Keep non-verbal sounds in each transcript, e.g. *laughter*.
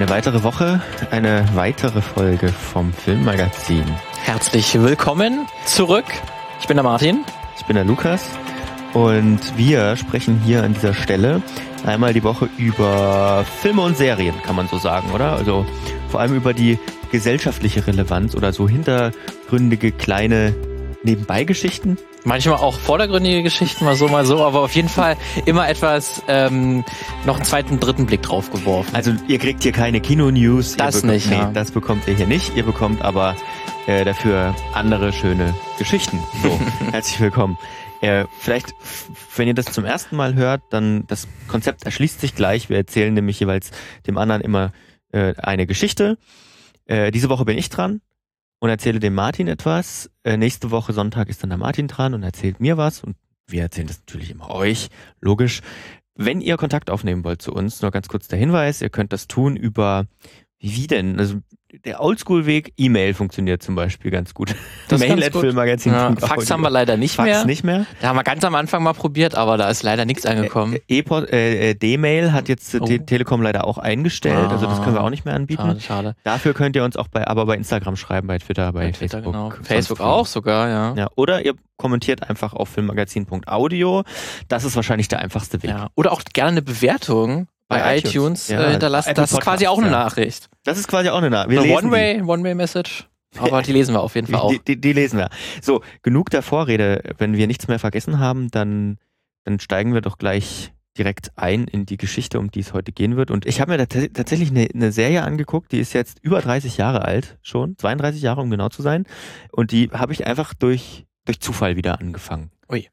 eine weitere Woche, eine weitere Folge vom Filmmagazin. Herzlich willkommen zurück. Ich bin der Martin. Ich bin der Lukas und wir sprechen hier an dieser Stelle einmal die Woche über Filme und Serien, kann man so sagen, oder? Also vor allem über die gesellschaftliche Relevanz oder so hintergründige kleine Nebenbeigeschichten. Manchmal auch vordergründige Geschichten, mal so, mal so, aber auf jeden Fall immer etwas, ähm, noch einen zweiten, dritten Blick drauf geworfen. Also ihr kriegt hier keine Kino-News. Das bekommt, nicht, nee, ja. das bekommt ihr hier nicht. Ihr bekommt aber äh, dafür andere schöne Geschichten. So, *laughs* herzlich willkommen. Äh, vielleicht, wenn ihr das zum ersten Mal hört, dann das Konzept erschließt sich gleich. Wir erzählen nämlich jeweils dem anderen immer äh, eine Geschichte. Äh, diese Woche bin ich dran und erzähle dem Martin etwas. Äh, nächste Woche Sonntag ist dann der Martin dran und erzählt mir was und wir erzählen das natürlich immer euch, logisch. Wenn ihr Kontakt aufnehmen wollt zu uns, nur ganz kurz der Hinweis, ihr könnt das tun über, wie denn? Also der Oldschool-Weg, E-Mail funktioniert zum Beispiel ganz gut. Das Mail ganz at gut. filmmagazin. Ja, Fax haben wir leider nicht Fax mehr. nicht mehr. Da haben wir ganz am Anfang mal probiert, aber da ist leider nichts angekommen. E-Post- äh, D-Mail hat jetzt Oh. Te Telekom leider auch eingestellt, also das können wir auch nicht mehr anbieten. Schade, schade. Dafür könnt ihr uns auch bei, aber bei Instagram schreiben, bei Twitter, bei, Bei Twitter, Facebook. genau. Facebook auch sogar, ja. Ja, oder ihr kommentiert einfach auf filmmagazin.audio. Das ist wahrscheinlich der einfachste Weg. ja. Oder auch gerne eine Bewertung bei, iTunes, iTunes, ja. äh, hinterlassen. Apple Das ist quasi auch eine ja. Nachricht. Das ist quasi auch eine Nachricht. Eine. One-Way, One-Way-Message. Aber die lesen wir auf jeden Fall auch. Die, die, die lesen wir. So, genug der Vorrede. Wenn wir nichts mehr vergessen haben, dann, dann steigen wir doch gleich direkt ein in die Geschichte, um die es heute gehen wird. Und ich habe mir tatsächlich eine, eine Serie angeguckt, die ist jetzt über 30 Jahre alt schon, 32 Jahre, um genau zu sein. Und die habe ich einfach durch, durch Zufall wieder angefangen. Ui.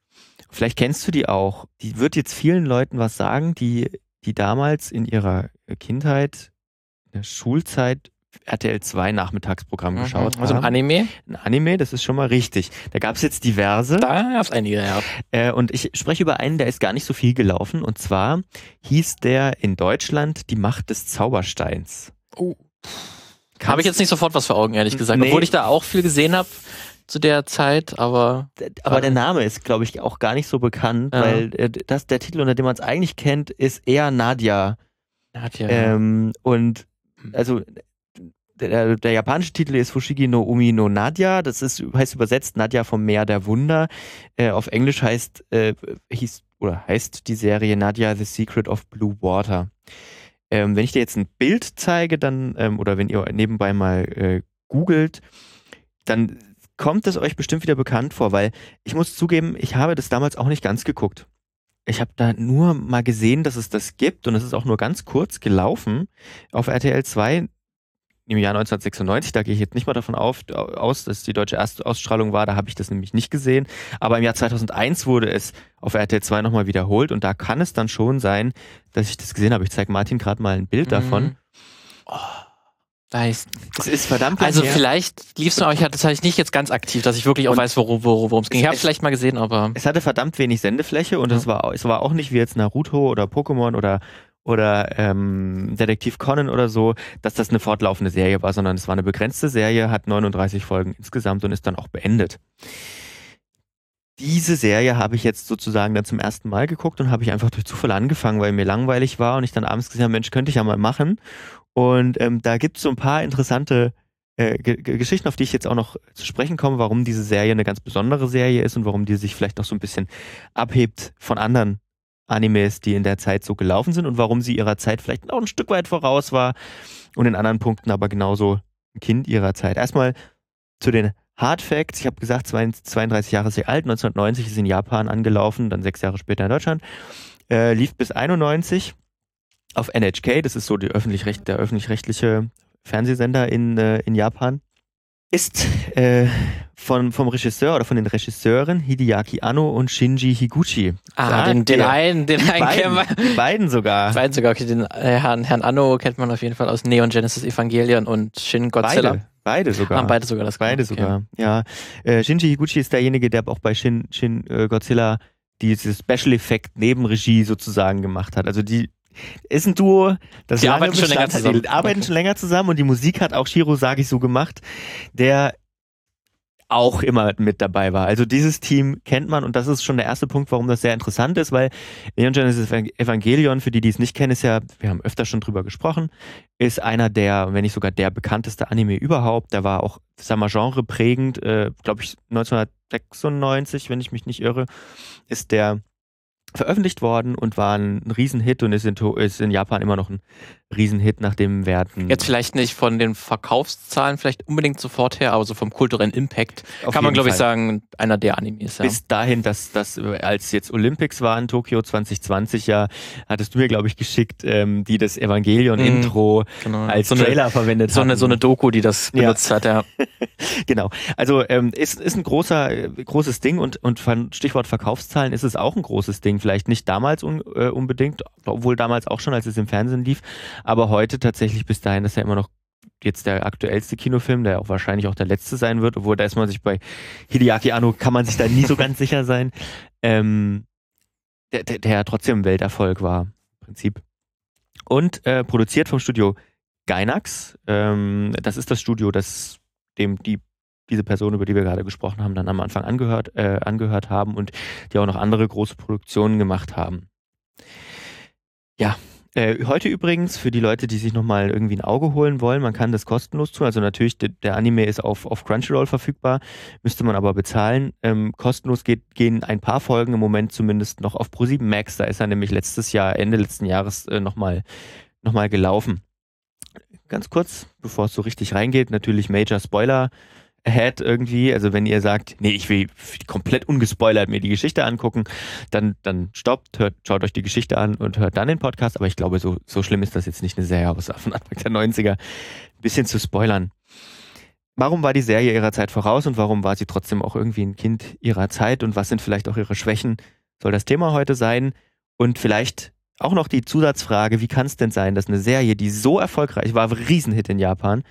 Vielleicht kennst du die auch. Die wird jetzt vielen Leuten was sagen, die, die damals in ihrer Kindheit, in der Schulzeit RTL 2 Nachmittagsprogramm geschaut Also ein haben. Anime, Ein Anime, das ist schon mal richtig. Da gab es jetzt diverse. da gab es einige, ja. Äh, und ich spreche über einen, der ist gar nicht so viel gelaufen. Und zwar hieß der in Deutschland Die Macht des Zaubersteins. Oh. Habe ich jetzt nicht sofort was vor Augen, ehrlich gesagt. Nee. Obwohl ich da auch viel gesehen habe zu der Zeit, aber Aber der Name ist, glaube ich, auch gar nicht so bekannt, Ja. weil äh, das, der Titel, unter dem man es eigentlich kennt, ist eher Nadia. ja. Ähm, und also der, der japanische Titel ist Fushigi no Umi no Nadia. Das ist, heißt übersetzt Nadia vom Meer der Wunder. Äh, auf Englisch heißt, äh, hieß, oder heißt die Serie Nadia The Secret of Blue Water. Ähm, wenn ich dir jetzt ein Bild zeige, dann, ähm, oder wenn ihr nebenbei mal äh, googelt, dann kommt es euch bestimmt wieder bekannt vor, weil ich muss zugeben, ich habe das damals auch nicht ganz geguckt. Ich habe da nur mal gesehen, dass es das gibt und es ist auch nur ganz kurz gelaufen auf RTL 2 im Jahr 1996. Da gehe ich jetzt nicht mal davon auf, aus, dass die deutsche Erstausstrahlung war. Da habe ich das nämlich nicht gesehen. Aber im Jahr 2001 wurde es auf RTL 2 nochmal wiederholt und da kann es dann schon sein, dass ich das gesehen habe. Ich zeige Martin gerade mal ein Bild davon. Mhm. Oh, weiß. Es ist verdammt Also her. vielleicht lief's mir, aber ich hatte das hatte ich nicht jetzt ganz aktiv, dass ich wirklich auch Und- weiß, worum worum- es ging. Ich habe Es- vielleicht mal gesehen, aber Es hatte verdammt wenig Sendefläche und Ja. es, war, es war auch nicht wie jetzt Naruto oder Pokémon oder, oder ähm, Detektiv Conan oder so, dass das eine fortlaufende Serie war, sondern es war eine begrenzte Serie, hat 39 Folgen insgesamt und ist dann auch beendet. Diese Serie habe ich jetzt sozusagen dann zum ersten Mal geguckt und habe ich einfach durch Zufall angefangen, weil mir langweilig war und ich dann abends gesehen habe, Mensch, könnte ich ja mal machen. Und ähm, da gibt es so ein paar interessante äh, Ge- Ge- Geschichten, auf die ich jetzt auch noch zu sprechen komme, warum diese Serie eine ganz besondere Serie ist und warum die sich vielleicht noch so ein bisschen abhebt von anderen Animes, die in der Zeit so gelaufen sind und warum sie ihrer Zeit vielleicht auch ein Stück weit voraus war und in anderen Punkten aber genauso ein Kind ihrer Zeit. Erstmal zu den Hard Facts. Ich habe gesagt, 32 Jahre ist sie alt, 1990 ist sie in Japan angelaufen, dann sechs Jahre später in Deutschland. Äh, lief bis 91 auf NHK, das ist so öffentlich der öffentlich-rechtliche Fernsehsender in, äh, in Japan. Ist äh, von, vom Regisseur oder von den Regisseuren Hideaki Anno und Shinji Higuchi. ah, Sagt den, den einen, den einen kennen wir. beiden, die *laughs* beiden sogar. Sogar, okay, den äh, Herrn, Herrn Anno kennt man auf jeden Fall aus Neon Genesis Evangelion und Shin Godzilla. Beide, beide sogar. Haben beide sogar das Beide okay. sogar, ja. Äh, Shinji Higuchi ist derjenige, der auch bei Shin, Shin äh, Godzilla dieses Special Effekt Nebenregie sozusagen gemacht hat. Also die ist ein Duo, das Die arbeiten schon länger zusammen. Die arbeiten Okay. schon länger zusammen und die Musik hat auch Shiro Sagi so gemacht, der auch immer mit dabei war. Also dieses Team kennt man und das ist schon der erste Punkt, warum das sehr interessant ist, weil Neon Genesis Evangelion, für die, die es nicht kennen, ist ja, wir haben öfter schon drüber gesprochen, ist einer der, wenn nicht sogar der bekannteste Anime überhaupt. Der war auch, sagen wir, genreprägend, äh, glaube ich, 1996, wenn ich mich nicht irre, ist der veröffentlicht worden und war ein Riesenhit und ist in, ist in Japan immer noch ein Riesenhit nach dem Werten. Jetzt vielleicht nicht von den Verkaufszahlen vielleicht unbedingt sofort her, aber so vom kulturellen Impact Auf kann man glaube ich sagen, einer der Animes. Ja. Bis dahin, dass das als jetzt Olympics war in Tokio 2020 ja, hattest du mir glaube ich geschickt, ähm, die das Evangelion-Intro mm, genau. als so Trailer eine, verwendet so eine, so eine Doku, die das benutzt ja. hat, ja. *laughs* genau. Also ähm, ist, ist ein großer, großes Ding und, und von Stichwort Verkaufszahlen ist es auch ein großes Ding. Vielleicht nicht damals un, äh, unbedingt, obwohl damals auch schon, als es im Fernsehen lief, aber heute tatsächlich bis dahin ist ja immer noch jetzt der aktuellste Kinofilm, der auch wahrscheinlich auch der letzte sein wird, obwohl da ist man sich bei Hideaki Anno, kann man sich da nie so *laughs* ganz sicher sein, ähm, der, der, der trotzdem ein Welterfolg war, im Prinzip. Und äh, produziert vom Studio Gainax. Ähm, das ist das Studio, das dem die diese Person, über die wir gerade gesprochen haben, dann am Anfang angehört, äh, angehört haben und die auch noch andere große Produktionen gemacht haben. Ja, äh, heute übrigens, für die Leute, die sich nochmal irgendwie ein Auge holen wollen, man kann das kostenlos tun. Also natürlich, der, Anime ist auf, auf Crunchyroll verfügbar, müsste man aber bezahlen. Ähm, kostenlos geht, gehen ein paar Folgen im Moment zumindest noch auf Pro7 Max. Da ist er nämlich letztes Jahr, Ende letzten Jahres äh, nochmal noch mal gelaufen. Ganz kurz, bevor es so richtig reingeht, natürlich Major Spoiler ahead irgendwie. Also wenn ihr sagt, nee, ich will komplett ungespoilert mir die Geschichte angucken, dann, dann stoppt, hört, schaut euch die Geschichte an und hört dann den Podcast. Aber ich glaube, so, so schlimm ist das jetzt nicht eine Serie aus von Anfang der *laughs* 90er. Ein bisschen zu spoilern. Warum war die Serie ihrer Zeit voraus und warum war sie trotzdem auch irgendwie ein Kind ihrer Zeit und was sind vielleicht auch ihre Schwächen? Soll das Thema heute sein? Und vielleicht auch noch die Zusatzfrage, wie kann es denn sein, dass eine Serie, die so erfolgreich war, ein Riesenhit in Japan,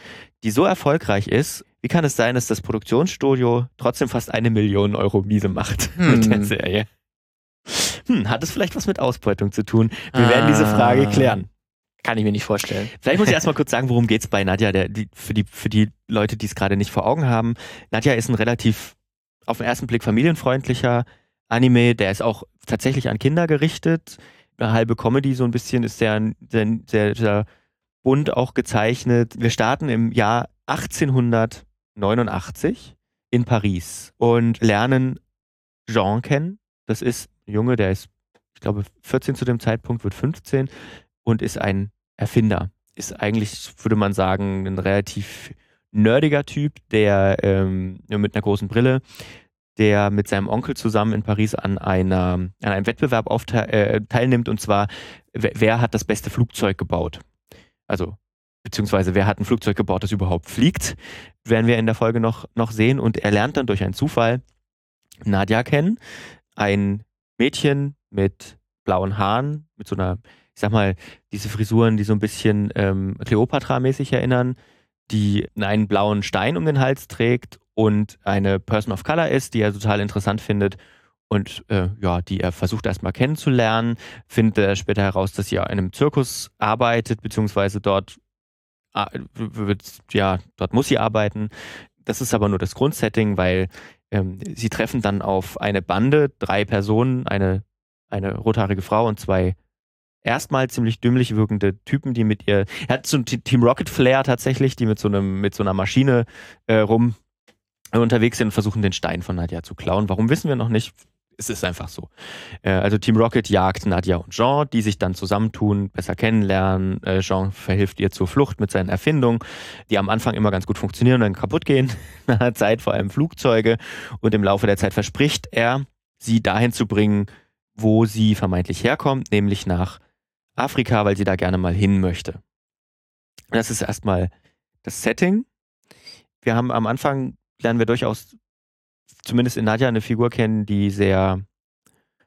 die so erfolgreich ist wie kann es sein, dass das Produktionsstudio trotzdem fast eine Million Euro Miese macht hm. *laughs* mit der Serie? Hm, hat es vielleicht was mit Ausbeutung zu tun? Wir ah. werden diese Frage klären. Kann ich mir nicht vorstellen. Vielleicht muss ich *laughs* erstmal kurz sagen, worum geht es bei Nadja, der, die, für, die, für die Leute, die es gerade nicht vor Augen haben. Nadja ist ein relativ auf den ersten Blick familienfreundlicher Anime, der ist auch tatsächlich an Kinder gerichtet. Halbe Comedy, so ein bisschen ist sehr, sehr, sehr, sehr bunt auch gezeichnet. Wir starten im Jahr 1800 89 in Paris und lernen Jean kennen. Das ist ein Junge, der ist, ich glaube, 14 zu dem Zeitpunkt, wird 15 und ist ein Erfinder. Ist eigentlich, würde man sagen, ein relativ nerdiger Typ, der ähm, mit einer großen Brille, der mit seinem Onkel zusammen in Paris an, einer, an einem Wettbewerb äh, teilnimmt und zwar, wer hat das beste Flugzeug gebaut? Also beziehungsweise wer hat ein Flugzeug gebaut, das überhaupt fliegt, werden wir in der Folge noch, noch sehen. Und er lernt dann durch einen Zufall Nadja kennen, ein Mädchen mit blauen Haaren, mit so einer, ich sag mal, diese Frisuren, die so ein bisschen ähm, Cleopatra-mäßig erinnern, die einen blauen Stein um den Hals trägt und eine Person of Color ist, die er total interessant findet und äh, ja, die er versucht erstmal kennenzulernen, findet er später heraus, dass sie in einem Zirkus arbeitet, beziehungsweise dort ja, dort muss sie arbeiten. Das ist aber nur das Grundsetting, weil ähm, sie treffen dann auf eine Bande, drei Personen, eine, eine rothaarige Frau und zwei erstmal ziemlich dümmlich wirkende Typen, die mit ihr, er hat so ein Team Rocket Flair tatsächlich, die mit so einem, mit so einer Maschine äh, rum unterwegs sind und versuchen den Stein von Nadja zu klauen. Warum wissen wir noch nicht? es ist einfach so. Äh, also Team Rocket jagt Nadia und Jean, die sich dann zusammentun, besser kennenlernen. Äh, Jean verhilft ihr zur Flucht mit seinen Erfindungen, die am Anfang immer ganz gut funktionieren und dann kaputt gehen. *laughs* Nach einer Zeit vor allem Flugzeuge. Und im Laufe der Zeit verspricht er, sie dahin zu bringen, wo sie vermeintlich herkommt, nämlich nach Afrika, weil sie da gerne mal hin möchte. Das ist erstmal das Setting. Wir haben am Anfang lernen wir durchaus zumindest in Nadja eine Figur kennen, die sehr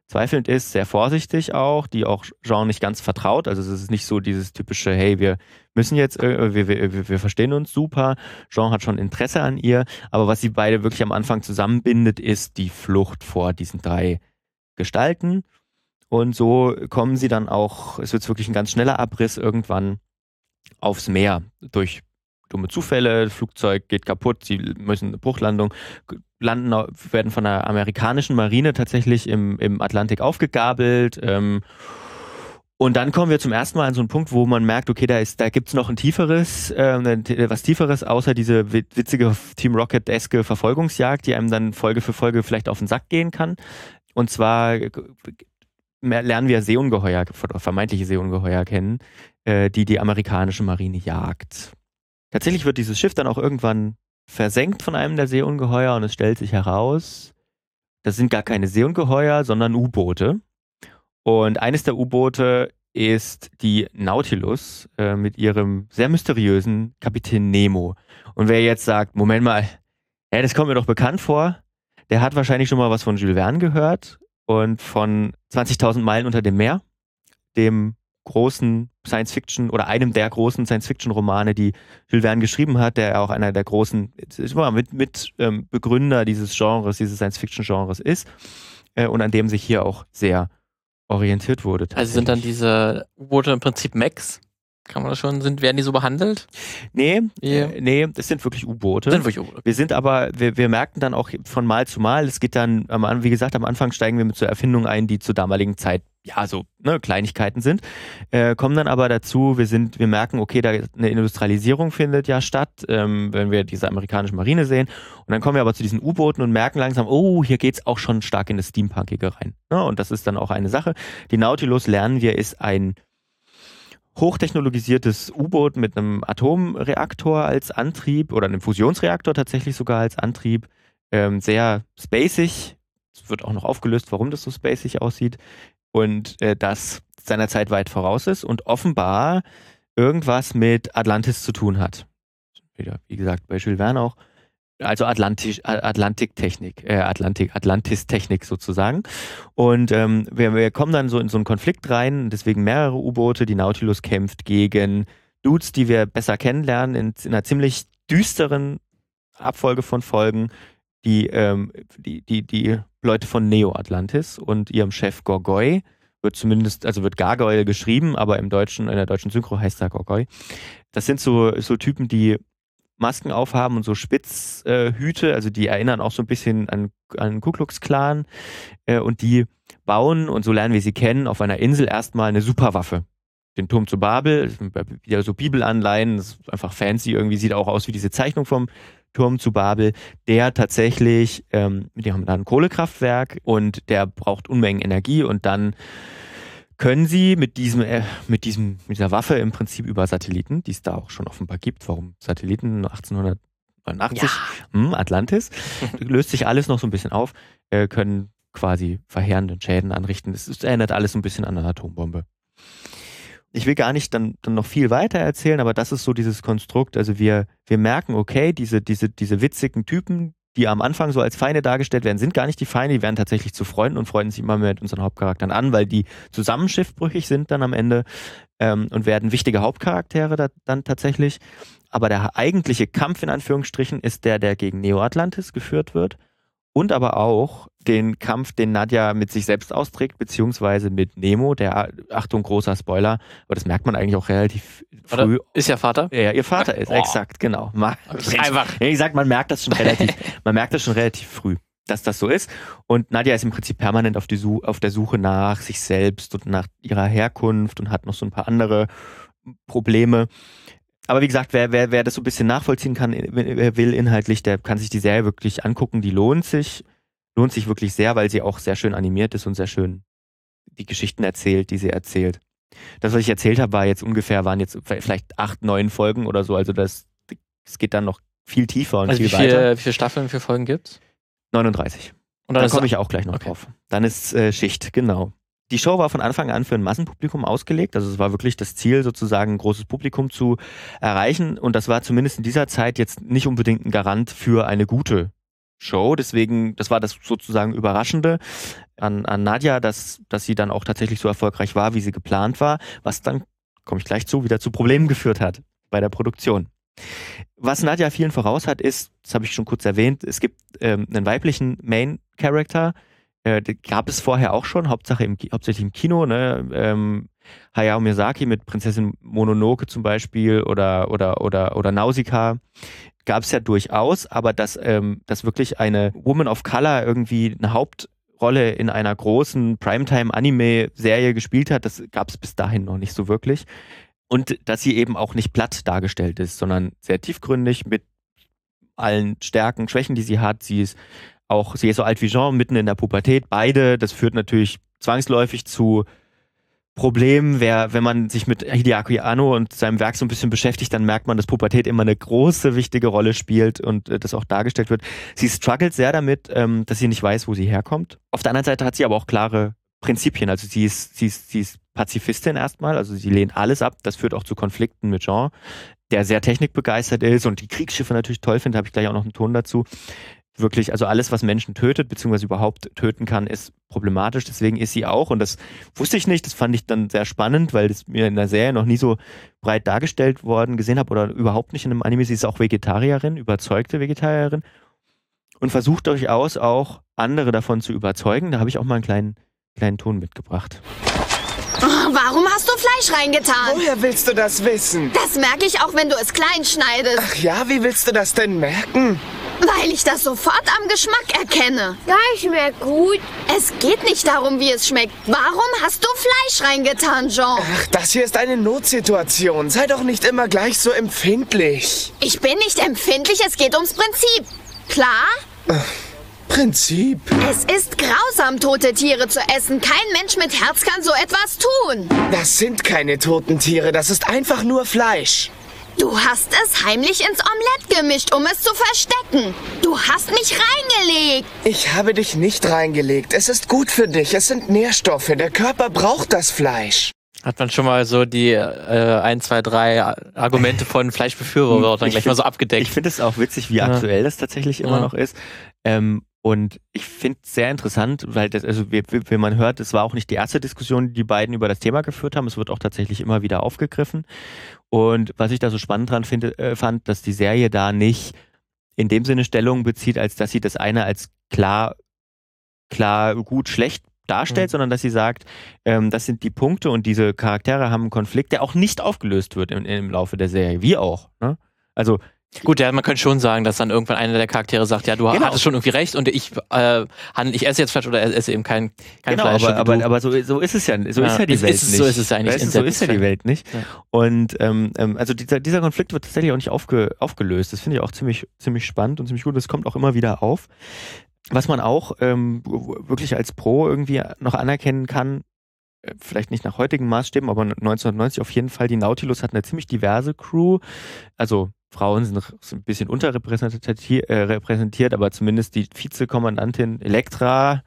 zweifelnd ist, sehr vorsichtig auch, die auch Jean nicht ganz vertraut. Also es ist nicht so dieses typische, hey, wir müssen jetzt, äh, wir, wir, wir verstehen uns super. Jean hat schon Interesse an ihr, aber was sie beide wirklich am Anfang zusammenbindet, ist die Flucht vor diesen drei Gestalten. Und so kommen sie dann auch, es wird wirklich ein ganz schneller Abriss irgendwann aufs Meer durch dumme Zufälle, Flugzeug geht kaputt, sie müssen eine Bruchlandung, landen, werden von der amerikanischen Marine tatsächlich im, im Atlantik aufgegabelt. Ähm, und dann kommen wir zum ersten Mal an so einen Punkt, wo man merkt, okay, da ist, da gibt's noch ein tieferes, äh, was tieferes, außer diese witzige Team Rocket-eske Verfolgungsjagd, die einem dann Folge für Folge vielleicht auf den Sack gehen kann. Und zwar lernen wir Seeungeheuer, vermeintliche Seeungeheuer kennen, äh, die die amerikanische Marine jagt. Tatsächlich wird dieses Schiff dann auch irgendwann versenkt von einem der Seeungeheuer und es stellt sich heraus, das sind gar keine Seeungeheuer, sondern U-Boote. Und eines der U-Boote ist die Nautilus äh, mit ihrem sehr mysteriösen Kapitän Nemo. Und wer jetzt sagt, Moment mal, ja, das kommt mir doch bekannt vor, der hat wahrscheinlich schon mal was von Jules Verne gehört und von 20.000 Meilen unter dem Meer, dem großen Science-Fiction oder einem der großen Science-Fiction-Romane, die Jules Verne geschrieben hat, der auch einer der großen mit, mit ähm, Begründer dieses Genres, dieses Science-Fiction-Genres ist äh, und an dem sich hier auch sehr orientiert wurde. Also sind dann diese U-Boote im Prinzip Max? Kann man das schon, sind, werden die so behandelt? Nee, yeah. äh, nee, das sind wirklich U-Boote. Sind wirklich U-Boote. Wir sind aber, wir, wir merken dann auch von Mal zu Mal, es geht dann, wie gesagt, am Anfang steigen wir mit so Erfindungen ein, die zur damaligen Zeit ja, so ne, Kleinigkeiten sind, äh, kommen dann aber dazu, wir sind, wir merken, okay, da eine Industrialisierung findet ja statt, ähm, wenn wir diese amerikanische Marine sehen. Und dann kommen wir aber zu diesen U-Booten und merken langsam, oh, hier geht's auch schon stark in das Steampunkige rein. Ne? Und das ist dann auch eine Sache. Die Nautilus lernen wir, ist ein hochtechnologisiertes U-Boot mit einem Atomreaktor als Antrieb oder einem Fusionsreaktor tatsächlich sogar als Antrieb. Ähm, sehr spacig. Es wird auch noch aufgelöst, warum das so spacig aussieht und äh, das seiner Zeit weit voraus ist und offenbar irgendwas mit Atlantis zu tun hat. Wie gesagt, bei Jules Verne auch. Also Atlantisch, Atlantiktechnik, äh, Atlantik, Atlantis-Technik sozusagen. Und ähm, wir, wir kommen dann so in so einen Konflikt rein, deswegen mehrere U-Boote. Die Nautilus kämpft gegen Dudes, die wir besser kennenlernen, in, in einer ziemlich düsteren Abfolge von Folgen, die, ähm, die, die, die Leute von Neo Atlantis und ihrem Chef Gorgoy. Wird zumindest, also wird Gargoyle geschrieben, aber im Deutschen, in der deutschen Synchro heißt er Gorgoy. Das sind so, so Typen, die Masken aufhaben und so Spitzhüte, äh, also die erinnern auch so ein bisschen an, an Ku Klux Klan äh, und die bauen, und so lernen wir sie kennen, auf einer Insel erstmal eine Superwaffe. Den Turm zu Babel, wieder so Bibelanleihen, das ist einfach fancy, irgendwie sieht auch aus wie diese Zeichnung vom Turm zu Babel, der tatsächlich, ähm, die haben da ein Kohlekraftwerk und der braucht Unmengen Energie und dann können sie mit diesem, äh, mit diesem, mit dieser Waffe im Prinzip über Satelliten, die es da auch schon offenbar gibt, warum Satelliten 1889, ja. mh, Atlantis, *laughs* löst sich alles noch so ein bisschen auf, äh, können quasi verheerenden Schäden anrichten. Es erinnert alles so ein bisschen an eine Atombombe ich will gar nicht dann, dann noch viel weiter erzählen, aber das ist so dieses Konstrukt. Also wir, wir merken, okay, diese, diese, diese witzigen Typen, die am Anfang so als Feinde dargestellt werden, sind gar nicht die Feinde, die werden tatsächlich zu Freunden und freuen sich immer mehr mit unseren Hauptcharakteren an, weil die zusammen schiffbrüchig sind dann am Ende ähm, und werden wichtige Hauptcharaktere da, dann tatsächlich. Aber der eigentliche Kampf in Anführungsstrichen ist der, der gegen Neo Atlantis geführt wird und aber auch den Kampf, den Nadja mit sich selbst austrägt, beziehungsweise mit Nemo, der, Achtung, großer Spoiler, aber das merkt man eigentlich auch relativ früh. Oder ist ja Vater? Ja, ihr Vater ist, Boah. exakt, genau. einfach. Wie gesagt, man merkt das schon relativ, *laughs* man merkt das schon relativ früh, dass das so ist. Und Nadja ist im Prinzip permanent auf, die auf der Suche nach sich selbst und nach ihrer Herkunft und hat noch so ein paar andere Probleme. Aber wie gesagt, wer, wer, wer das so ein bisschen nachvollziehen kann, wer will inhaltlich, der kann sich die Serie wirklich angucken. Die lohnt sich, lohnt sich wirklich sehr, weil sie auch sehr schön animiert ist und sehr schön die Geschichten erzählt, die sie erzählt. Das, was ich erzählt habe, war jetzt ungefähr, waren jetzt vielleicht acht, neun Folgen oder so. Also das, es geht dann noch viel tiefer und also viel wie viel, weiter. Wie viele Staffeln, wie viele Folgen gibt's? 39. Und dann, dann komme ich auch gleich noch okay. drauf. Dann ist äh, Schicht, genau. Die Show war von Anfang an für ein Massenpublikum ausgelegt. Also es war wirklich das Ziel, sozusagen ein großes Publikum zu erreichen. Und das war zumindest in dieser Zeit jetzt nicht unbedingt ein Garant für eine gute Show. Deswegen, das war das sozusagen Überraschende an, an Nadja, dass, dass sie dann auch tatsächlich so erfolgreich war, wie sie geplant war, was dann, komme ich gleich zu, wieder zu Problemen geführt hat bei der Produktion. Was Nadja vielen voraus hat, ist, das habe ich schon kurz erwähnt, es gibt ähm, einen weiblichen Main Character, äh, gab es vorher auch schon, Hauptsache im, hauptsächlich im Kino. Ne? Ähm, Hayao Miyazaki mit Prinzessin Mononoke zum Beispiel oder, oder, oder, oder Nausicaa gab es ja durchaus, aber dass, ähm, dass wirklich eine Woman of Color irgendwie eine Hauptrolle in einer großen Primetime-Anime-Serie gespielt hat, das gab es bis dahin noch nicht so wirklich. Und dass sie eben auch nicht platt dargestellt ist, sondern sehr tiefgründig mit allen Stärken, Schwächen, die sie hat. Sie ist auch, sie ist so alt wie Jean, mitten in der Pubertät. Beide, das führt natürlich zwangsläufig zu Problemen. Wer, wenn man sich mit Hideaki Anno und seinem Werk so ein bisschen beschäftigt, dann merkt man, dass Pubertät immer eine große, wichtige Rolle spielt und äh, das auch dargestellt wird. Sie struggelt sehr damit, ähm, dass sie nicht weiß, wo sie herkommt. Auf der anderen Seite hat sie aber auch klare Prinzipien. Also sie ist, sie ist, sie ist Pazifistin erstmal, also sie lehnt alles ab. Das führt auch zu Konflikten mit Jean, der sehr technikbegeistert ist und die Kriegsschiffe natürlich toll findet. Habe ich gleich auch noch einen Ton dazu wirklich, also alles, was Menschen tötet, beziehungsweise überhaupt töten kann, ist problematisch. Deswegen ist sie auch, und das wusste ich nicht, das fand ich dann sehr spannend, weil das mir in der Serie noch nie so breit dargestellt worden gesehen habe oder überhaupt nicht in einem Anime. Sie ist auch Vegetarierin, überzeugte Vegetarierin und versucht durchaus auch andere davon zu überzeugen. Da habe ich auch mal einen kleinen, kleinen Ton mitgebracht. Warum hast du Fleisch reingetan? Woher willst du das wissen? Das merke ich auch, wenn du es klein schneidest. Ach ja, wie willst du das denn merken? Weil ich das sofort am Geschmack erkenne. Ja, schmeckt gut. Es geht nicht darum, wie es schmeckt. Warum hast du Fleisch reingetan, Jean? Ach, das hier ist eine Notsituation. Sei doch nicht immer gleich so empfindlich. Ich bin nicht empfindlich, es geht ums Prinzip. Klar? Prinzip. Es ist grausam, tote Tiere zu essen. Kein Mensch mit Herz kann so etwas tun. Das sind keine toten Tiere, das ist einfach nur Fleisch. Du hast es heimlich ins Omelett gemischt, um es zu verstecken. Du hast mich reingelegt. Ich habe dich nicht reingelegt. Es ist gut für dich. Es sind Nährstoffe. Der Körper braucht das Fleisch. Hat man schon mal so die äh, 1, 2, 3 Argumente von Fleischbefürwortern dann gleich find, mal so abgedeckt. Ich finde es auch witzig, wie Ja. aktuell das tatsächlich immer Ja. noch ist. Ähm, und ich finde es sehr interessant, weil das, also wie, wie wie man hört, es war auch nicht die erste Diskussion, die die beiden über das Thema geführt haben. Es wird auch tatsächlich immer wieder aufgegriffen. Und was ich da so spannend dran finde, äh, fand, dass die Serie da nicht in dem Sinne Stellung bezieht, als dass sie das eine als klar, klar, gut, schlecht darstellt, Mhm. sondern dass sie sagt, ähm, das sind die Punkte und diese Charaktere haben einen Konflikt, der auch nicht aufgelöst wird im, im Laufe der Serie. Wie auch. Ne? Also Gut, ja, man könnte schon sagen, dass dann irgendwann einer der Charaktere sagt, ja, du Genau. hattest schon irgendwie recht und ich äh, ich esse jetzt Fleisch oder esse eben kein, kein genau, Fleisch. aber, aber, aber so, so ist es ja, so Ja, ist ja die Welt ist- nicht. so ist es ja eigentlich Weißt so ist ja die. Welt nicht. Ja. Und ähm, ähm, also dieser, dieser Konflikt wird tatsächlich auch nicht aufge, aufgelöst. Das finde ich auch ziemlich, ziemlich spannend und ziemlich gut. Das kommt auch immer wieder auf. Was man auch ähm, wirklich als Pro irgendwie noch anerkennen kann, äh, vielleicht nicht nach heutigen Maßstäben, aber 1990 auf jeden Fall, die Nautilus hat eine ziemlich diverse Crew. Also Frauen sind sind ein bisschen unterrepräsentiert, äh, repräsentiert, aber zumindest die Vizekommandantin Elektra,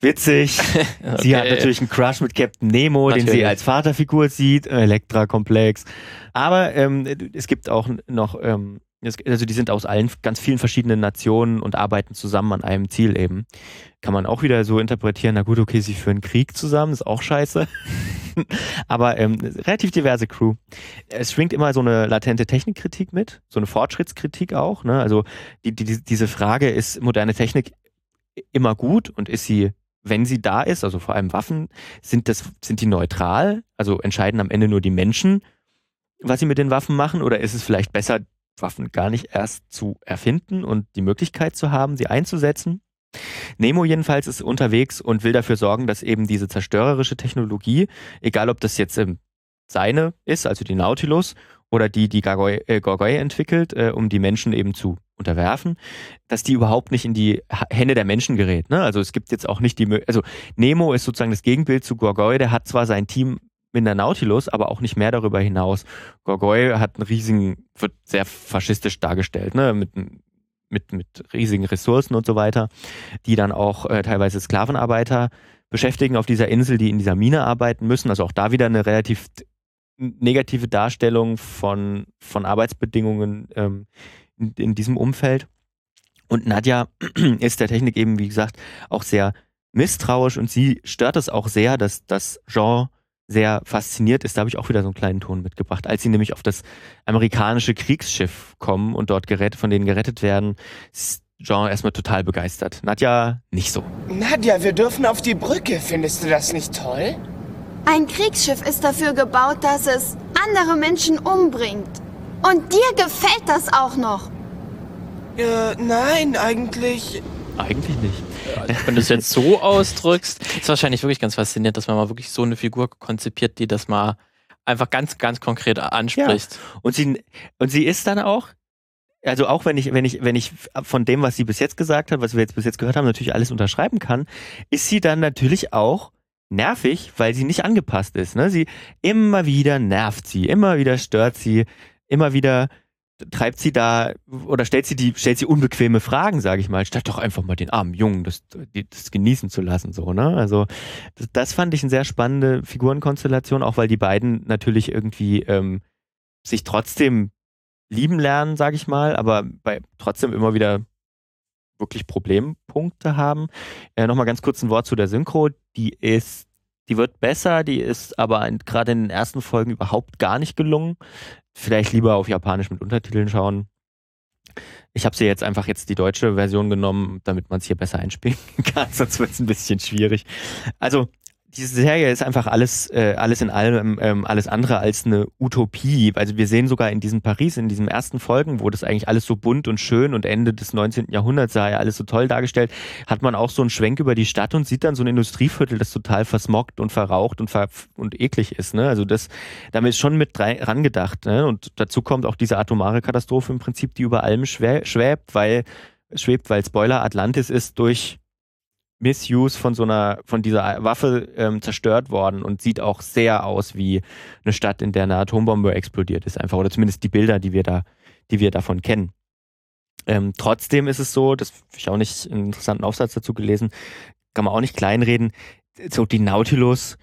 witzig. *laughs* Sie hat Okay. natürlich einen Crush mit Captain Nemo, den sie Natürlich. als Vaterfigur sieht, Elektra-Komplex. Aber ähm, es gibt auch noch, ähm, also die sind aus allen ganz vielen verschiedenen Nationen und arbeiten zusammen an einem Ziel eben. Kann man auch wieder so interpretieren, na gut, okay, sie führen Krieg zusammen, ist auch scheiße. *laughs* Aber ähm, relativ diverse Crew. Es schwingt immer so eine latente Technikkritik mit, so eine Fortschrittskritik auch. Ne? Also die, die, diese Frage, ist moderne Technik immer gut und ist sie, wenn sie da ist, also vor allem Waffen, sind das, sind die neutral? Also entscheiden am Ende nur die Menschen, was sie mit den Waffen machen? Oder ist es vielleicht besser, Waffen gar nicht erst zu erfinden und die Möglichkeit zu haben, sie einzusetzen? Nemo jedenfalls ist unterwegs und will dafür sorgen, dass eben diese zerstörerische Technologie, egal ob das jetzt ähm, seine ist, also die Nautilus, oder die, die Gargoy, äh, Gorgoy entwickelt, äh, um die Menschen eben zu unterwerfen, dass die überhaupt nicht in die Hände der Menschen gerät. Ne? Also es gibt jetzt auch nicht die also Nemo ist sozusagen das Gegenbild zu Gorgoy, der hat zwar sein Team in der Nautilus, aber auch nicht mehr darüber hinaus. Gorgoy hat einen riesigen, wird sehr faschistisch dargestellt, ne? Mit, mit, mit riesigen Ressourcen und so weiter, die dann auch äh, teilweise Sklavenarbeiter beschäftigen auf dieser Insel, die in dieser Mine arbeiten müssen. Also auch da wieder eine relativ negative Darstellung von, von Arbeitsbedingungen ähm, in, in diesem Umfeld. Und Nadja *clears throat* ist der Technik eben, wie gesagt, auch sehr misstrauisch und sie stört es auch sehr, dass das Jean sehr fasziniert ist. Da habe ich auch wieder so einen kleinen Ton mitgebracht. Als sie nämlich auf das amerikanische Kriegsschiff kommen und dort gerett, von denen gerettet werden, ist Jean erstmal total begeistert. Nadja nicht so. Nadja, wir dürfen auf die Brücke. Findest du das nicht toll? Ein Kriegsschiff ist dafür gebaut, dass es andere Menschen umbringt. Und dir gefällt das auch noch. Äh, nein, eigentlich. Eigentlich nicht. Wenn du es jetzt so *laughs* ausdrückst, ist wahrscheinlich wirklich ganz faszinierend, dass man mal wirklich so eine Figur konzipiert, die das mal einfach ganz, ganz konkret anspricht. Ja. Und sie, und sie ist dann auch, also auch wenn ich, wenn ich, wenn ich von dem, was sie bis jetzt gesagt hat, was wir jetzt bis jetzt gehört haben, natürlich alles unterschreiben kann, ist sie dann natürlich auch nervig, weil sie nicht angepasst ist. Ne? Sie immer wieder nervt sie, immer wieder stört sie, immer wieder treibt sie da oder stellt sie die stellt sie unbequeme Fragen, sage ich mal, statt doch einfach mal den armen Jungen das, das genießen zu lassen so, ne? Also das, das fand ich eine sehr spannende Figurenkonstellation, auch weil die beiden natürlich irgendwie ähm, sich trotzdem lieben lernen, sage ich mal, aber bei trotzdem immer wieder wirklich Problempunkte haben. Äh, Nochmal ganz kurz ein Wort zu der Synchro. Die ist, die wird besser, die ist aber gerade in den ersten Folgen überhaupt gar nicht gelungen. Vielleicht lieber auf Japanisch mit Untertiteln schauen. Ich habe sie jetzt einfach jetzt die deutsche Version genommen, damit man es hier besser einspielen *laughs* kann, sonst wird es ein bisschen schwierig. Also diese Serie ist einfach alles, äh, alles in allem, ähm, alles andere als eine Utopie. Also wir sehen sogar in diesem Paris, in diesen ersten Folgen, wo das eigentlich alles so bunt und schön und Ende des 19. Jahrhunderts sei ja alles so toll dargestellt, hat man auch so einen Schwenk über die Stadt und sieht dann so ein Industrieviertel, das total versmockt und verraucht und, ver und eklig ist. Ne? Also das, damit ist schon mit rangedacht. Ne? Und dazu kommt auch diese atomare Katastrophe im Prinzip, die über allem schwebt, weil schwebt, weil Spoiler Atlantis ist durch Misuse von so einer, von dieser Waffe ähm, zerstört worden und sieht auch sehr aus wie eine Stadt, in der eine Atombombe explodiert ist, einfach, oder zumindest die Bilder, die wir da, die wir davon kennen. Ähm, trotzdem ist es so, das habe ich auch nicht einen interessanten Aufsatz dazu gelesen, kann man auch nicht kleinreden, so die Nautilus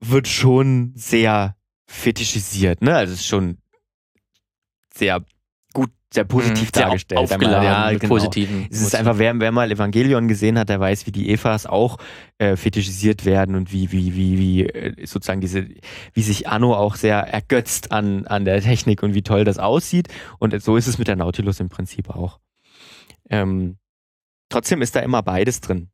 wird schon sehr fetischisiert, ne? Also es ist schon sehr sehr positiv sehr dargestellt. Aufgeladen ja, mit genau. positiven. Es ist einfach, wer, wer mal Evangelion gesehen hat, der weiß, wie die Evas auch äh, fetischisiert werden und wie, wie, wie, wie äh, sozusagen diese, wie sich Anno auch sehr ergötzt an, an der Technik und wie toll das aussieht. Und so ist es mit der Nautilus im Prinzip auch. Ähm, trotzdem ist da immer beides drin.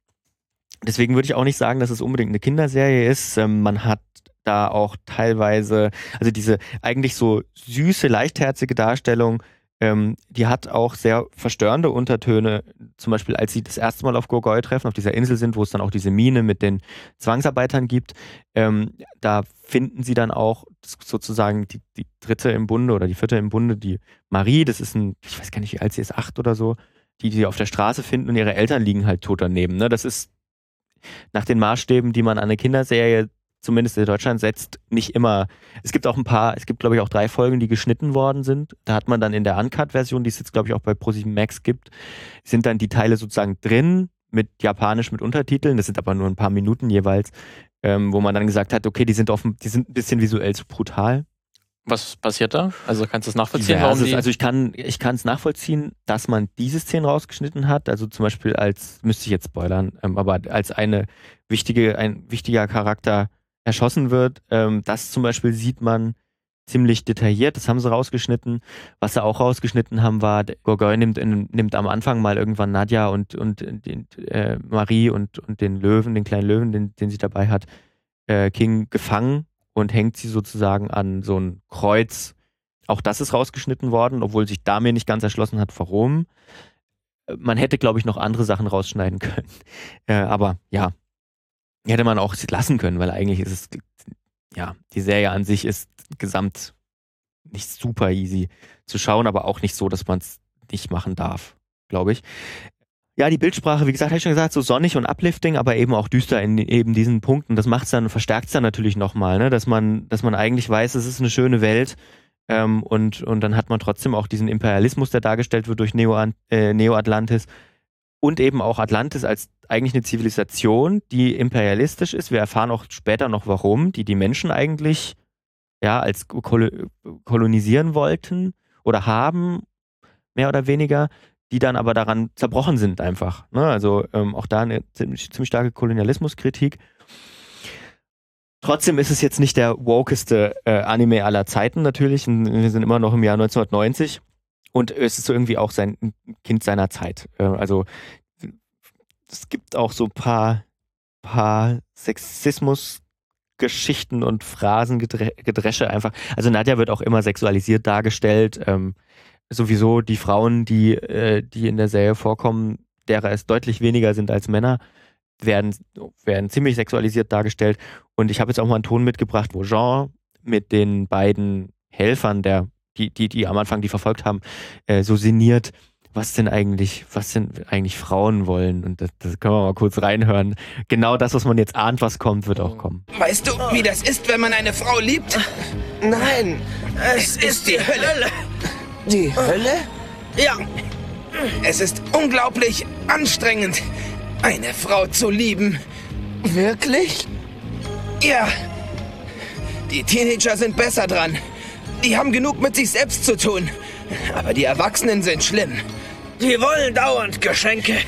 Deswegen würde ich auch nicht sagen, dass es unbedingt eine Kinderserie ist. Ähm, man hat da auch teilweise, also diese eigentlich so süße, leichtherzige Darstellung ähm, die hat auch sehr verstörende Untertöne, zum Beispiel als sie das erste Mal auf Gurgoy treffen, auf dieser Insel sind, wo es dann auch diese Mine mit den Zwangsarbeitern gibt. Ähm, da finden sie dann auch sozusagen die, die dritte im Bunde oder die vierte im Bunde, die Marie, das ist ein, ich weiß gar nicht, wie alt sie ist, acht oder so, die sie auf der Straße finden und ihre Eltern liegen halt tot daneben. Ne? Das ist nach den Maßstäben, die man an eine Kinderserie zumindest in Deutschland setzt, nicht immer. Es gibt auch ein paar, es gibt glaube ich auch drei Folgen, die geschnitten worden sind. Da hat man dann in der Uncut-Version, die es jetzt glaube ich auch bei ProSieben Max gibt, sind dann die Teile sozusagen drin mit Japanisch mit Untertiteln. Das sind aber nur ein paar Minuten jeweils, ähm, wo man dann gesagt hat, okay, die sind offen, die sind ein bisschen visuell zu brutal. Was passiert da? Also kannst du es nachvollziehen? Warum die also ich kann ich kann es nachvollziehen, dass man diese Szene rausgeschnitten hat. Also zum Beispiel als müsste ich jetzt spoilern, ähm, aber als eine wichtige ein wichtiger Charakter erschossen wird. Ähm, das zum Beispiel sieht man ziemlich detailliert. Das haben sie rausgeschnitten. Was sie auch rausgeschnitten haben, war, Gorgoy nimmt, nimmt am Anfang mal irgendwann Nadja und, und den, äh, Marie und, und den Löwen, den kleinen Löwen, den, den sie dabei hat, äh, King gefangen und hängt sie sozusagen an so ein Kreuz. Auch das ist rausgeschnitten worden, obwohl sich da mir nicht ganz erschlossen hat, warum. Man hätte, glaube ich, noch andere Sachen rausschneiden *laughs* können. Äh, aber ja, hätte man auch lassen können, weil eigentlich ist es, ja, die Serie an sich ist gesamt nicht super easy zu schauen, aber auch nicht so, dass man es nicht machen darf, glaube ich. Ja, die Bildsprache, wie gesagt, habe ich schon gesagt, so sonnig und uplifting, aber eben auch düster in eben diesen Punkten. Das macht es dann, verstärkt es dann natürlich nochmal, ne? dass man, dass man eigentlich weiß, es ist eine schöne Welt ähm, und, und dann hat man trotzdem auch diesen Imperialismus, der dargestellt wird durch Neo, äh, Neo Atlantis und eben auch Atlantis als eigentlich eine Zivilisation, die imperialistisch ist. Wir erfahren auch später noch warum, die die Menschen eigentlich ja als kolonisieren wollten oder haben, mehr oder weniger, die dann aber daran zerbrochen sind einfach. Ne? Also ähm, auch da eine ziemlich, ziemlich starke Kolonialismuskritik. Trotzdem ist es jetzt nicht der wokeste äh, Anime aller Zeiten natürlich. Wir sind immer noch im Jahr 1990. Und es ist so irgendwie auch sein Kind seiner Zeit. Äh, also es gibt auch so ein paar, paar Sexismus Geschichten und Phrasengedresche einfach. Also Nadja wird auch immer sexualisiert dargestellt. Ähm, sowieso die Frauen, die, äh, die in der Serie vorkommen, derer es deutlich weniger sind als Männer, werden, werden ziemlich sexualisiert dargestellt. Und ich habe jetzt auch mal einen Ton mitgebracht, wo Jean mit den beiden Helfern, der, die, die, die am Anfang die verfolgt haben, äh, so sinniert, was denn eigentlich, was denn eigentlich Frauen wollen. Und das, das können wir mal kurz reinhören. Genau das, was man jetzt ahnt, was kommt, wird auch kommen. Weißt du, wie das ist, wenn man eine Frau liebt? Nein, Es ist die Hölle. die Hölle? Ja. Es ist unglaublich anstrengend, eine Frau zu lieben. Wirklich? Ja. Die Teenager sind besser dran. Die haben genug mit sich selbst zu tun. Aber die Erwachsenen sind schlimm. Die wollen dauernd Geschenke.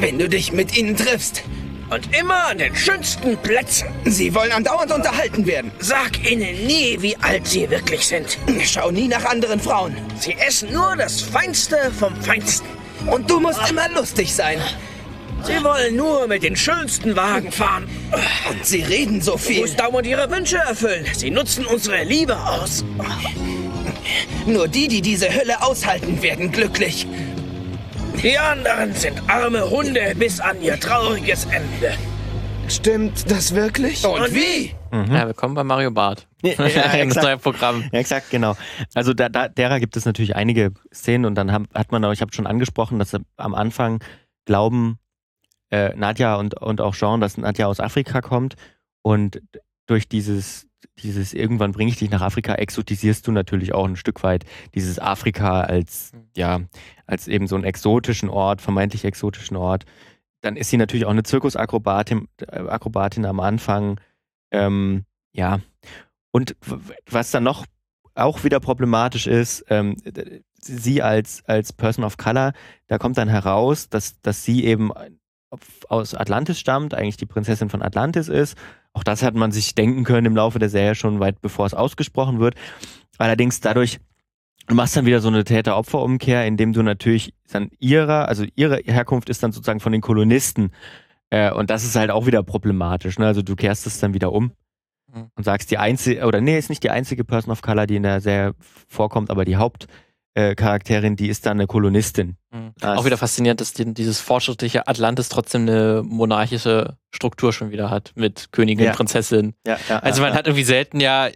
Wenn du dich mit ihnen triffst. Und immer an den schönsten Plätzen. Sie wollen andauernd unterhalten werden. Sag ihnen nie, wie alt sie wirklich sind. Schau nie nach anderen Frauen. Sie essen nur das Feinste vom Feinsten. Und du musst immer lustig sein. Sie wollen nur mit den schönsten Wagen fahren. Und sie reden so viel. musst dauernd ihre Wünsche erfüllen. Sie nutzen unsere Liebe aus. Nur die, die diese Hölle aushalten, werden glücklich. Die anderen sind arme Hunde bis an ihr trauriges Ende. Stimmt das wirklich? Und wie? Ja, willkommen bei Mario Barth. *laughs* Ja, *laughs* das exakt. neue Programm. Ja, exakt, genau. Also da, da, derer gibt es natürlich einige Szenen und dann haben, hat man auch, ich habe schon angesprochen, dass sie am Anfang glauben, äh, Nadja und, und auch Jean, dass Nadja aus Afrika kommt und durch dieses, dieses irgendwann bringe ich dich nach Afrika, exotisierst du natürlich auch ein Stück weit dieses Afrika als, ja, als eben so einen exotischen Ort, vermeintlich exotischen Ort. Dann ist sie natürlich auch eine Zirkusakrobatin äh, Akrobatin am Anfang. Ähm, ja. Und was dann noch auch wieder problematisch ist, ähm, sie als, als Person of Color, da kommt dann heraus, dass, dass sie eben aus Atlantis stammt, eigentlich die Prinzessin von Atlantis ist. Auch das hat man sich denken können im Laufe der Serie schon weit bevor es ausgesprochen wird. Allerdings dadurch, du machst dann wieder so eine Täter-Opfer-Umkehr, indem du natürlich dann ihrer, also ihre Herkunft ist dann sozusagen von den Kolonisten. Äh, und das ist halt auch wieder problematisch. Ne? Also du kehrst es dann wieder um Mhm. und sagst, die einzige, oder nee, ist nicht die einzige Person of Color, die in der Serie vorkommt, aber die Hauptcharakterin, äh, die ist dann eine Kolonistin. Mhm. Das- Auch wieder faszinierend, dass die, dieses fortschrittliche Atlantis trotzdem eine monarchische Struktur schon wieder hat mit Königin, Ja. Prinzessin. Ja, ja, Also man hat irgendwie selten ja,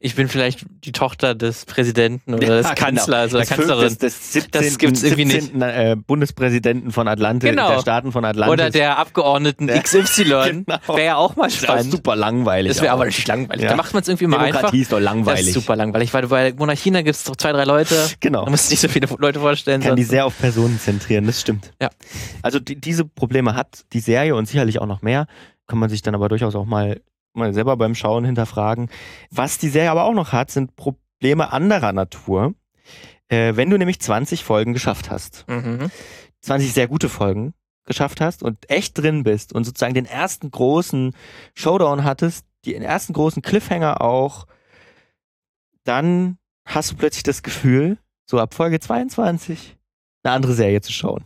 ich bin vielleicht die Tochter des Präsidenten oder des *laughs* genau. Kanzlers oder Das fünf- Kanzlerin. Das, das 17. Das gibt's irgendwie nicht. 17., Äh, Bundespräsidenten von Atlantis, Genau. der Staaten von Atlantis. Oder der Abgeordneten. XY. *laughs* Genau. Wäre ja auch mal Das ist spannend. super langweilig. Das wäre aber nicht langweilig. Da macht man es irgendwie mal Demokratie einfach. ist doch langweilig. Das ist super langweilig, weil bei Monarchien da gibt es doch zwei, drei Leute. Genau. Da musst du nicht so viele Leute vorstellen. kann die sehr auf Personen zentrieren, das stimmt. Ja. Also die, diese Probleme hat die Serie und sicherlich auch noch mehr. Kann man sich dann aber durchaus auch mal, mal selber beim Schauen hinterfragen. Was die Serie aber auch noch hat, sind Probleme anderer Natur. Äh, wenn du nämlich 20 Folgen geschafft hast, Mhm. 20 sehr gute Folgen geschafft hast und echt drin bist und sozusagen den ersten großen Showdown hattest, den ersten großen Cliffhanger auch, dann hast du plötzlich das Gefühl, so ab Folge 22 eine andere Serie zu schauen.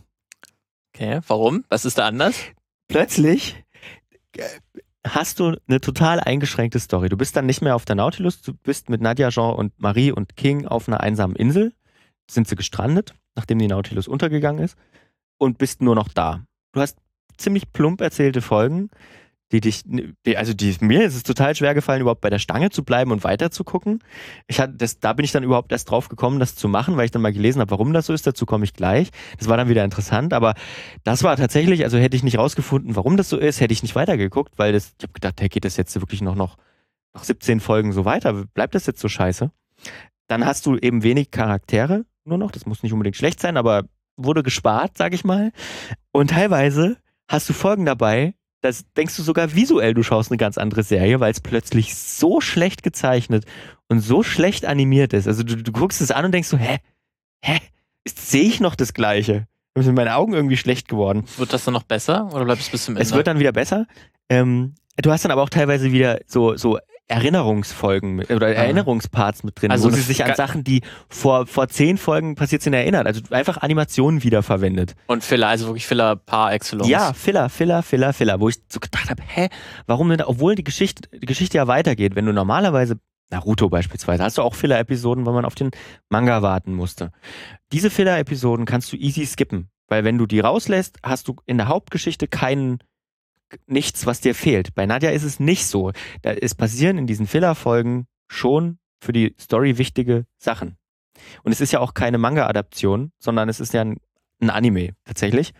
Okay, warum? Was ist da anders? Plötzlich äh, hast du eine total eingeschränkte Story. Du bist dann nicht mehr auf der Nautilus, du bist mit Nadja, Jean und Marie und King auf einer einsamen Insel, sind sie gestrandet, nachdem die Nautilus untergegangen ist und bist nur noch da. Du hast ziemlich plump erzählte Folgen, die dich, die, also die, mir ist es total schwer gefallen, überhaupt bei der Stange zu bleiben und weiter zu gucken. Ich hatte das, da bin ich dann überhaupt erst drauf gekommen, das zu machen, weil ich dann mal gelesen habe, warum das so ist. Dazu komme ich gleich. Das war dann wieder interessant, aber das war tatsächlich, also hätte ich nicht rausgefunden, warum das so ist, hätte ich nicht weitergeguckt, weil das, ich habe gedacht, hey, geht das jetzt wirklich noch, noch nach 17 Folgen so weiter? Bleibt das jetzt so scheiße? Dann hast du eben wenig Charaktere nur noch. Das muss nicht unbedingt schlecht sein, aber wurde gespart, sag ich mal. Und teilweise hast du Folgen dabei, das denkst du sogar visuell, du schaust eine ganz andere Serie, weil es plötzlich so schlecht gezeichnet und so schlecht animiert ist. Also du, du guckst es an und denkst so, hä? Hä? Sehe ich noch das Gleiche? Sind meine Augen irgendwie schlecht geworden. Wird das dann noch besser oder bleibt es bis zum Ende? Es wird dann wieder besser. Ähm, du hast dann aber auch teilweise wieder so, so Erinnerungsfolgen mit, oder Erinnerungsparts mit drin, Also wo sie sich an Sachen, die vor, vor zehn Folgen passiert sind, erinnert. Also einfach Animationen wiederverwendet. Und Filler, also wirklich Filler par excellence. Ja, Filler, Filler, Filler, Filler, wo ich so gedacht habe, hä, warum denn, obwohl die Geschichte, die Geschichte ja weitergeht, wenn du normalerweise, Naruto beispielsweise, hast du auch Filler-Episoden, weil man auf den Manga warten musste. Diese Filler-Episoden kannst du easy skippen, weil wenn du die rauslässt, hast du in der Hauptgeschichte keinen, nichts, was dir fehlt. Bei Nadja ist es nicht so. Da es passieren in diesen Filler-Folgen schon für die Story wichtige Sachen. Und es ist ja auch keine Manga-Adaption, sondern es ist ja ein, ein Anime tatsächlich.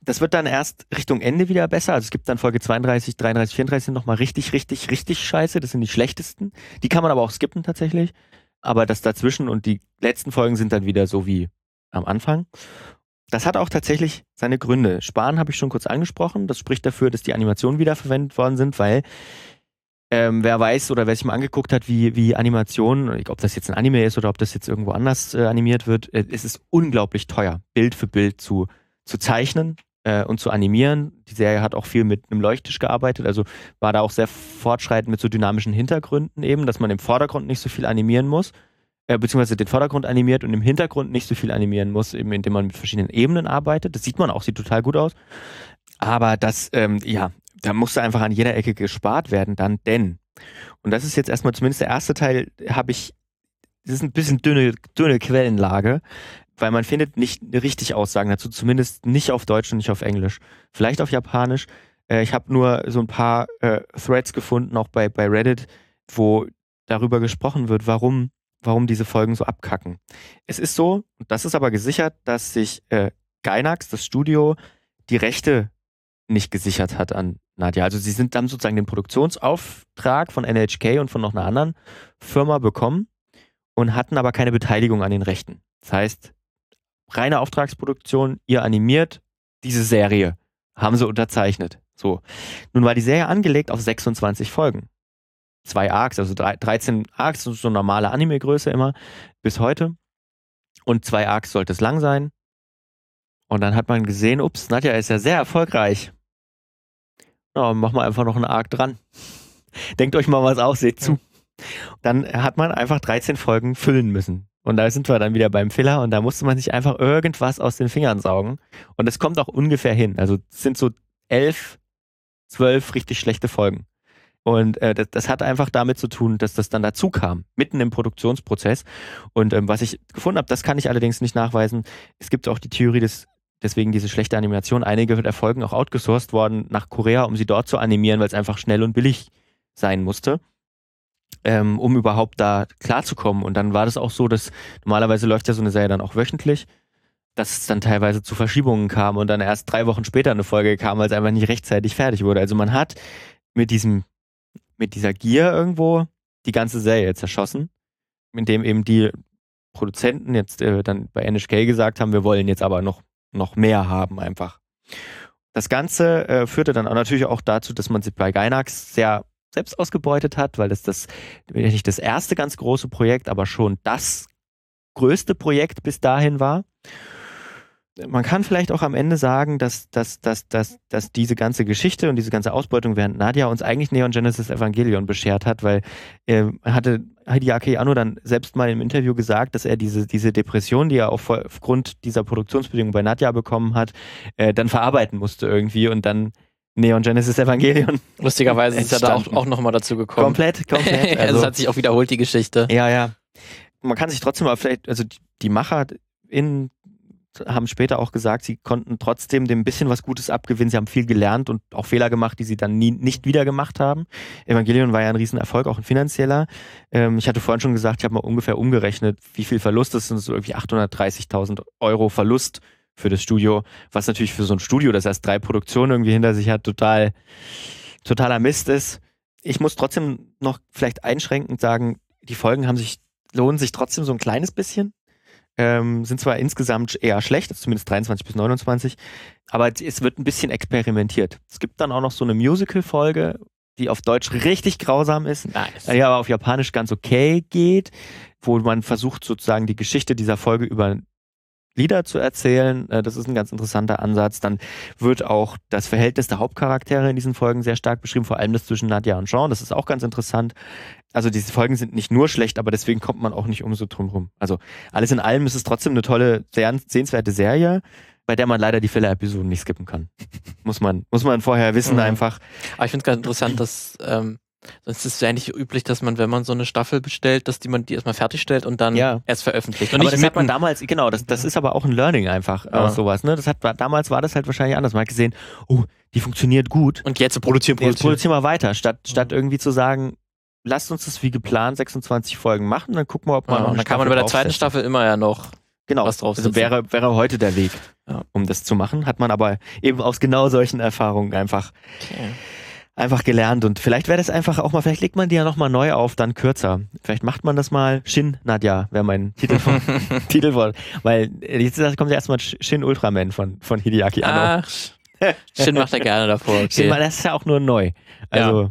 Das wird dann erst Richtung Ende wieder besser. Also es gibt dann Folge 32, 33, 34 sind nochmal richtig, richtig, richtig scheiße. Das sind die schlechtesten. Die kann man aber auch skippen tatsächlich. Aber das dazwischen und die letzten Folgen sind dann wieder so wie am Anfang. Das hat auch tatsächlich seine Gründe. Sparen habe ich schon kurz angesprochen. Das spricht dafür, dass die Animationen wiederverwendet worden sind, weil ähm, wer weiß oder wer sich mal angeguckt hat, wie, wie Animationen, ob das jetzt ein Anime ist oder ob das jetzt irgendwo anders äh, animiert wird, äh, es ist unglaublich teuer, Bild für Bild zu, zu zeichnen äh, und zu animieren. Die Serie hat auch viel mit einem Leuchttisch gearbeitet, also war da auch sehr fortschreitend mit so dynamischen Hintergründen eben, dass man im Vordergrund nicht so viel animieren muss, äh, beziehungsweise den Vordergrund animiert und im Hintergrund nicht so viel animieren muss, eben indem man mit verschiedenen Ebenen arbeitet. Das sieht man auch, sieht total gut aus. Aber das, ähm, ja, da musste einfach an jeder Ecke gespart werden dann, denn, und das ist jetzt erstmal zumindest der erste Teil, habe ich, das ist ein bisschen dünne, dünne Quellenlage, weil man findet nicht richtig Aussagen dazu, zumindest nicht auf Deutsch und nicht auf Englisch. Vielleicht auf Japanisch. Äh, ich habe nur so ein paar äh, Threads gefunden, auch bei, bei Reddit, wo darüber gesprochen wird, warum, warum diese Folgen so abkacken. Es ist so, und das ist aber gesichert, dass sich äh, Gainax, das Studio, die Rechte nicht gesichert hat an Nadja. Also sie sind dann sozusagen den Produktionsauftrag von NHK und von noch einer anderen Firma bekommen und hatten aber keine Beteiligung an den Rechten. Das heißt, reine Auftragsproduktion, ihr animiert diese Serie, haben sie unterzeichnet. So. Nun war die Serie angelegt auf 26 Folgen. Zwei Arcs, also drei, 13 Arcs, so normale Anime-Größe immer, bis heute. Und zwei Arcs sollte es lang sein. Und dann hat man gesehen, ups, Nadja ist ja sehr erfolgreich. Ja, machen wir einfach noch einen Arc dran. *laughs* Denkt euch mal was aus, seht zu. Dann hat man einfach 13 Folgen füllen müssen. Und da sind wir dann wieder beim Filler und da musste man sich einfach irgendwas aus den Fingern saugen. Und es kommt auch ungefähr hin. Also es sind so elf, zwölf richtig schlechte Folgen. Und äh, das, das hat einfach damit zu tun, dass das dann dazu kam, mitten im Produktionsprozess. Und ähm, was ich gefunden habe, das kann ich allerdings nicht nachweisen. Es gibt auch die Theorie, dass deswegen diese schlechte Animation, einige der Folgen auch outgesourced worden nach Korea, um sie dort zu animieren, weil es einfach schnell und billig sein musste, ähm, um überhaupt da klarzukommen. Und dann war das auch so, dass normalerweise läuft ja so eine Serie dann auch wöchentlich, dass es dann teilweise zu Verschiebungen kam und dann erst drei Wochen später eine Folge kam, weil es einfach nicht rechtzeitig fertig wurde. Also man hat mit diesem, mit dieser Gier irgendwo die ganze Serie zerschossen, indem eben die Produzenten jetzt äh, dann bei NHK gesagt haben, wir wollen jetzt aber noch, noch mehr haben einfach. Das Ganze äh, führte dann auch natürlich auch dazu, dass man sich bei Gainax sehr selbst ausgebeutet hat, weil das das nicht das erste ganz große Projekt, aber schon das größte Projekt bis dahin war. Man kann vielleicht auch am Ende sagen, dass, dass, dass, dass, dass diese ganze Geschichte und diese ganze Ausbeutung während Nadia uns eigentlich Neon Genesis Evangelion beschert hat, weil äh, hatte Hideaki Anno dann selbst mal im Interview gesagt, dass er diese, diese Depression, die er auf, aufgrund dieser Produktionsbedingungen bei Nadia bekommen hat, äh, dann verarbeiten musste irgendwie und dann Neon Genesis Evangelion. *laughs* Lustigerweise ist ja da auch, auch nochmal dazu gekommen. Komplett, komplett. *laughs* also es hat sich auch wiederholt, die Geschichte. Ja, ja. Man kann sich trotzdem aber vielleicht, also die, die MacherInnen haben später auch gesagt, sie konnten trotzdem dem ein bisschen was Gutes abgewinnen. Sie haben viel gelernt und auch Fehler gemacht, die sie dann nie, nicht wieder gemacht haben. Evangelion war ja ein Riesenerfolg, auch ein finanzieller. Ähm, ich hatte vorhin schon gesagt, ich habe mal ungefähr umgerechnet, wie viel Verlust das sind. So irgendwie 830.000 Euro Verlust für das Studio, was natürlich für so ein Studio, das erst drei Produktionen irgendwie hinter sich hat, total, totaler Mist ist. Ich muss trotzdem noch vielleicht einschränkend sagen, die Folgen haben sich, lohnen sich trotzdem so ein kleines bisschen. Ähm, sind zwar insgesamt eher schlecht, also zumindest 23 bis 29, aber es wird ein bisschen experimentiert. Es gibt dann auch noch so eine Musical-Folge, die auf Deutsch richtig grausam ist, Nice. die aber auf Japanisch ganz okay geht, wo man versucht sozusagen die Geschichte dieser Folge über Lieder zu erzählen. Äh, das ist ein ganz interessanter Ansatz. Dann wird auch das Verhältnis der Hauptcharaktere in diesen Folgen sehr stark beschrieben, vor allem das zwischen Nadja und Sean. Das ist auch ganz interessant. Also diese Folgen sind nicht nur schlecht, aber deswegen kommt man auch nicht umso drum rum. Also alles in allem ist es trotzdem eine tolle, sehr sehenswerte Serie, bei der man leider die Filler-Episoden nicht skippen kann. muss man, muss man vorher wissen Mhm. einfach. Aber ich finde es ganz interessant, dass ähm, sonst ist es ja eigentlich üblich, dass man, wenn man so eine Staffel bestellt, dass die man die erstmal fertigstellt und dann Ja. erst veröffentlicht. Und aber das hat man damals, genau, das, das ist aber auch ein Learning einfach Ja. aus sowas. Ne? Das hat, damals war das halt wahrscheinlich anders. Man hat gesehen, oh, die funktioniert gut. und jetzt produzieren, Jetzt produzieren. produzieren wir weiter, statt, statt irgendwie zu sagen, lasst uns das wie geplant 26 Folgen machen, dann gucken wir, ob man Ja, noch eine dann kann man bei der zweiten. Staffel immer ja noch. genau, was drauf also wäre, wäre heute der Weg, Ja. um das zu machen. Hat man aber eben aus genau solchen Erfahrungen einfach, einfach gelernt. Und vielleicht wäre das einfach auch mal, vielleicht legt man die ja nochmal neu auf, dann kürzer. Vielleicht macht man das mal. Shin Nadja wäre mein *laughs* Titelwort. Titelwort. Weil äh, jetzt kommt ja erstmal Shin Ultraman von, von Hideaki Anno. Ach, Shin macht er gerne davor. Shin, Okay. weil das ist ja auch nur neu. Also,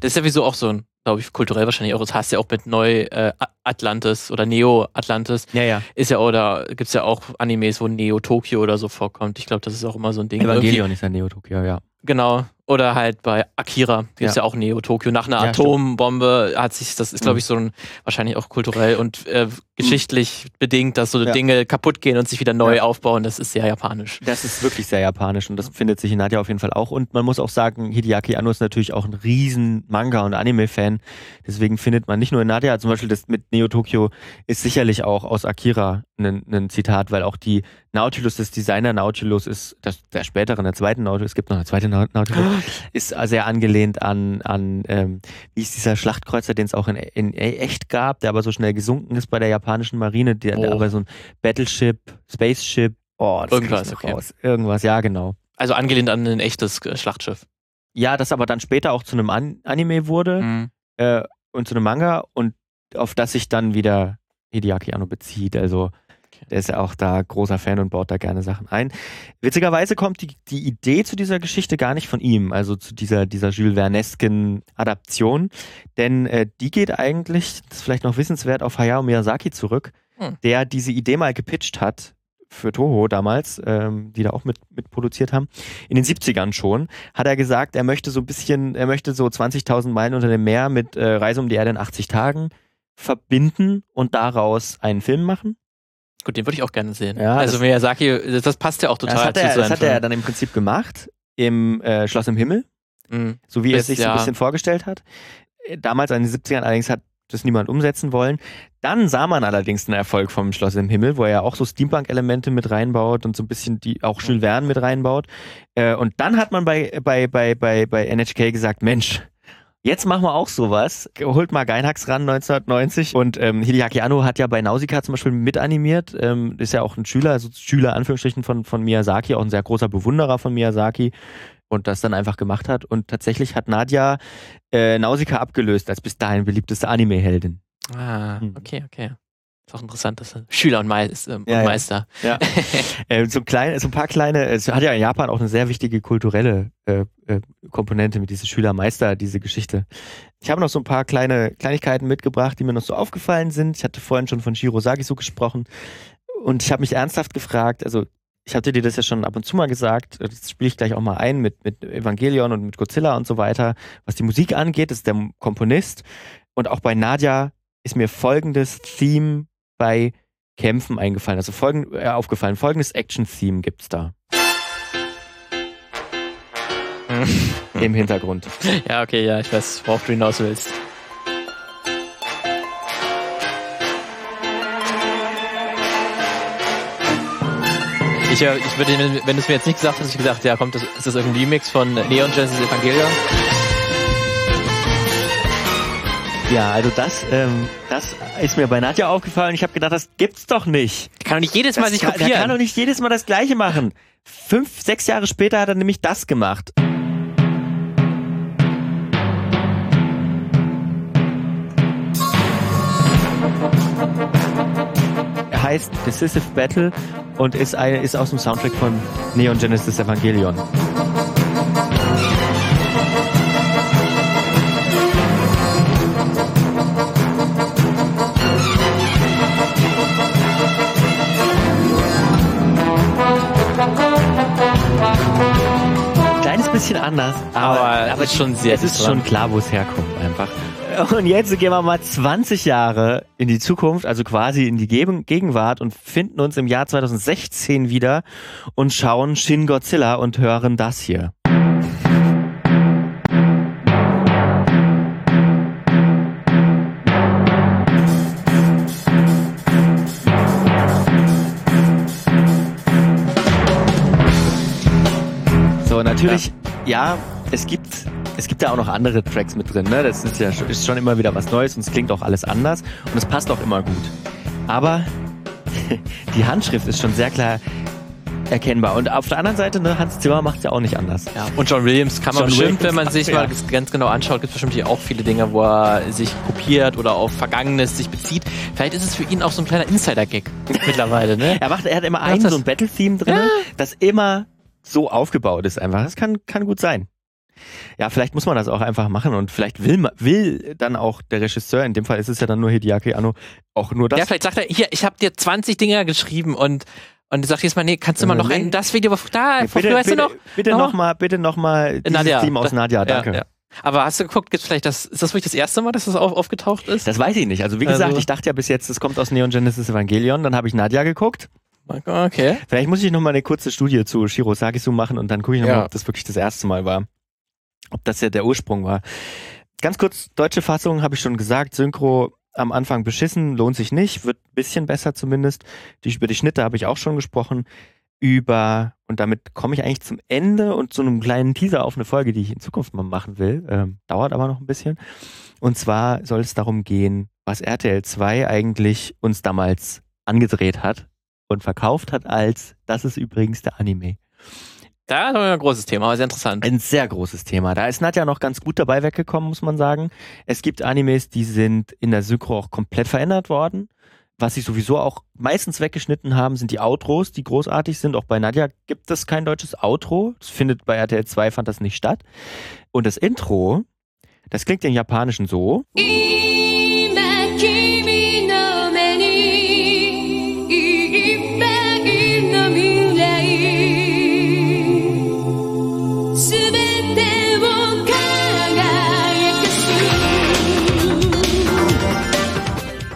Das ist ja wieso auch so ein, glaube ich, kulturell wahrscheinlich auch. Das hast ja auch mit Neu äh, Atlantis oder Neo Atlantis. ja, ja. Ist ja, oder gibt's ja auch Animes, wo Neo Tokyo oder so vorkommt. Ich glaube, das ist auch immer so ein Ding. Evangelion ist ja Neo Tokyo, ja. Genau. Oder halt bei Akira gibt's Ja. ja. auch Neo Tokyo. Nach einer Ja. Atombombe hat sich, das ist, glaube Mhm. ich, so ein, wahrscheinlich auch kulturell und äh, geschichtlich bedingt, dass so Ja. Dinge kaputt gehen und sich wieder neu aufbauen. Das ist sehr japanisch. Das ist wirklich sehr japanisch und das findet sich in Nadja auf jeden Fall auch. Und man muss auch sagen, Hideaki Anno ist natürlich auch ein riesen Manga- und Anime-Fan. Deswegen findet man nicht nur in Nadja, zum Beispiel das mit Neo Tokyo ist sicherlich auch aus Akira ein, ein Zitat, weil auch die Nautilus, das Designer Nautilus ist, das, der spätere, der zweiten Nautilus, es gibt noch eine zweite Nau- Nautilus, ist sehr angelehnt an, an ähm, wie ist dieser Schlachtkreuzer, den es auch in, in echt gab, der aber so schnell gesunken ist bei der japanischen Marine, der, der Oh. aber so ein Battleship, Spaceship, oh, Irgendwas, okay. raus. Irgendwas, ja, genau. Also angelehnt an ein echtes äh, Schlachtschiff. Ja, das aber dann später auch zu einem An Anime wurde Mhm. äh, und zu einem Manga und auf das sich dann wieder Hideaki Anno bezieht. Also. Der ist ja auch da großer Fan und baut da gerne Sachen ein. Witzigerweise kommt die, die Idee zu dieser Geschichte gar nicht von ihm, also zu dieser, dieser Jules Vernesken Adaption, denn äh, die geht eigentlich, das ist vielleicht noch wissenswert, auf Hayao Miyazaki zurück, Hm. der diese Idee mal gepitcht hat für Toho damals, ähm, die da auch mit, mit produziert haben, in den 70ern schon, hat er gesagt, er möchte so ein bisschen, er möchte so 20.000 Meilen unter dem Meer mit äh, Reise um die Erde in 80 Tagen verbinden und daraus einen Film machen. Gut, den würde ich auch gerne sehen. Ja, also das- Miyazaki, das, das passt ja auch total das hat zu er, das hat er dann im Prinzip gemacht im äh, Schloss im Himmel, Mhm. so wie er es sich so ja. ein bisschen vorgestellt hat. Äh, Damals in den 70ern allerdings hat das niemand umsetzen wollen. Dann sah man allerdings den Erfolg vom Schloss im Himmel, wo er auch so Steampunk-Elemente mit reinbaut und so ein bisschen die auch Jules Verne mit reinbaut. Äh, und dann hat man bei, bei, bei, bei, bei NHK gesagt, Mensch, Jetzt machen wir auch sowas. Holt mal Gainax ran 1990. Und ähm, Hideaki Anno hat ja bei Nausicaa zum Beispiel mitanimiert. Ähm, ist ja auch ein Schüler, also Schüler Anführungsstrichen von, von Miyazaki, auch ein sehr großer Bewunderer von Miyazaki. Und das dann einfach gemacht hat. Und tatsächlich hat Nadia äh, Nausicaa abgelöst als bis dahin beliebteste Anime-Heldin. Ah, Hm. okay, okay. Ist auch interessant, dass er Schüler und, Meis, ähm, und ja. Meister. Ja. *laughs* äh, so, klein, so ein paar kleine, es hat ja in Japan auch eine sehr wichtige kulturelle äh, äh, Komponente mit dieser Schülermeister, diese Geschichte. Ich habe noch so ein paar kleine Kleinigkeiten mitgebracht, die mir noch so aufgefallen sind. Ich hatte vorhin schon von Shiro Sagisu gesprochen und ich habe mich ernsthaft gefragt, also ich hatte dir das ja schon ab und zu mal gesagt, das spiele ich gleich auch mal ein mit, mit Evangelion und mit Godzilla und so weiter. Was die Musik angeht, ist der Komponist und auch bei Nadia ist mir folgendes Theme bei Kämpfen eingefallen, also folgend, äh, aufgefallen. Folgendes Action-Theme gibt's da *laughs* im Hintergrund. Ja, okay, ja, ich weiß, worauf du hinaus willst. Ich, äh, ich würde, wenn- du es mir jetzt nicht gesagt hast, ich gedacht, ja, kommt das, ist das irgendein Remix von Neon Genesis Evangelion? Ja, also das, ähm, das ist mir bei Nadja aufgefallen. Ich habe gedacht, das gibt's doch nicht. Kann doch nicht jedes Mal Das sich kann, der kann kopieren. doch nicht jedes Mal das Gleiche machen. Fünf, sechs Jahre später hat er nämlich das gemacht. Er heißt Decisive Battle und ist, ein, ist aus dem Soundtrack von Neon Genesis Evangelion. Bisschen anders, Aber aber, aber schon sehr es ist schon klar, wo es herkommt einfach. Und jetzt gehen wir mal 20 Jahre in die Zukunft, also quasi in die Gegen- Gegenwart und finden uns im Jahr 2016 wieder und schauen Shin Godzilla und hören das hier. Natürlich, ja, es gibt, es gibt ja auch noch andere Tracks mit drin, ne? Das ist ja ist schon immer wieder was Neues und es klingt auch alles anders und es passt auch immer gut. Aber *laughs* die Handschrift ist schon sehr klar erkennbar. Und auf der anderen Seite, ne, Hans Zimmer macht es ja auch nicht anders. Ja, und John Williams kann man John bestimmt, Williams, wenn man sich *laughs* ja. mal ganz genau anschaut, gibt es bestimmt hier auch viele Dinge, wo er sich kopiert oder auf Vergangenes sich bezieht. Vielleicht ist es für ihn auch so ein kleiner Insider-Gag mittlerweile, ne? *laughs* Er macht, er hat immer ein so ein Battle-Theme drin, das immer so aufgebaut ist einfach. Das kann, kann gut sein. Ja, vielleicht muss man das auch einfach machen und vielleicht will, will dann auch der Regisseur, in dem Fall ist es ja dann nur Hideaki Anno, auch nur das Ja, vielleicht sagt er, hier, ich habe dir 20 Dinger geschrieben und und sagt jetzt mal, nee, kannst du mal noch nee. ein, das Video, da, bitte, bitte, weißt bitte, du noch? bitte noch? nochmal, bitte nochmal dieses Nadja. Theme aus Nadja, danke. Ja, ja. Aber hast du geguckt, gibt's vielleicht das, ist das wirklich das erste Mal, dass das auf, aufgetaucht ist? Das weiß ich nicht. Also wie gesagt, Also- ich dachte ja bis jetzt, es kommt aus Neon Genesis Evangelion, dann habe ich Nadja geguckt. Okay. Vielleicht muss ich nochmal eine kurze Studie zu Shiro Sagisu machen und dann gucke ich nochmal, Ja. ob das wirklich das erste Mal war. Ob das ja der Ursprung war. Ganz kurz, deutsche Fassung habe ich schon gesagt, Synchro am Anfang beschissen, lohnt sich nicht, wird ein bisschen besser zumindest. Die, über die Schnitte habe ich auch schon gesprochen. Über, und damit komme ich eigentlich zum Ende und zu einem kleinen Teaser auf eine Folge, die ich in Zukunft mal machen will. Ähm, dauert aber noch ein bisschen. Und zwar soll es darum gehen, was RTL 2 eigentlich uns damals angedreht hat und verkauft hat als, das ist übrigens der Anime. Da haben wir ein großes Thema, aber sehr interessant. Ein sehr großes Thema. Da ist Nadja noch ganz gut dabei weggekommen, muss man sagen. Es gibt Animes, die sind in der Synchro auch komplett verändert worden. Was sie sowieso auch meistens weggeschnitten haben, sind die Outros, die großartig sind. Auch bei Nadja gibt es kein deutsches Outro. Das findet bei RTL 2 fand das nicht statt. Und das Intro, das klingt im Japanischen so. 今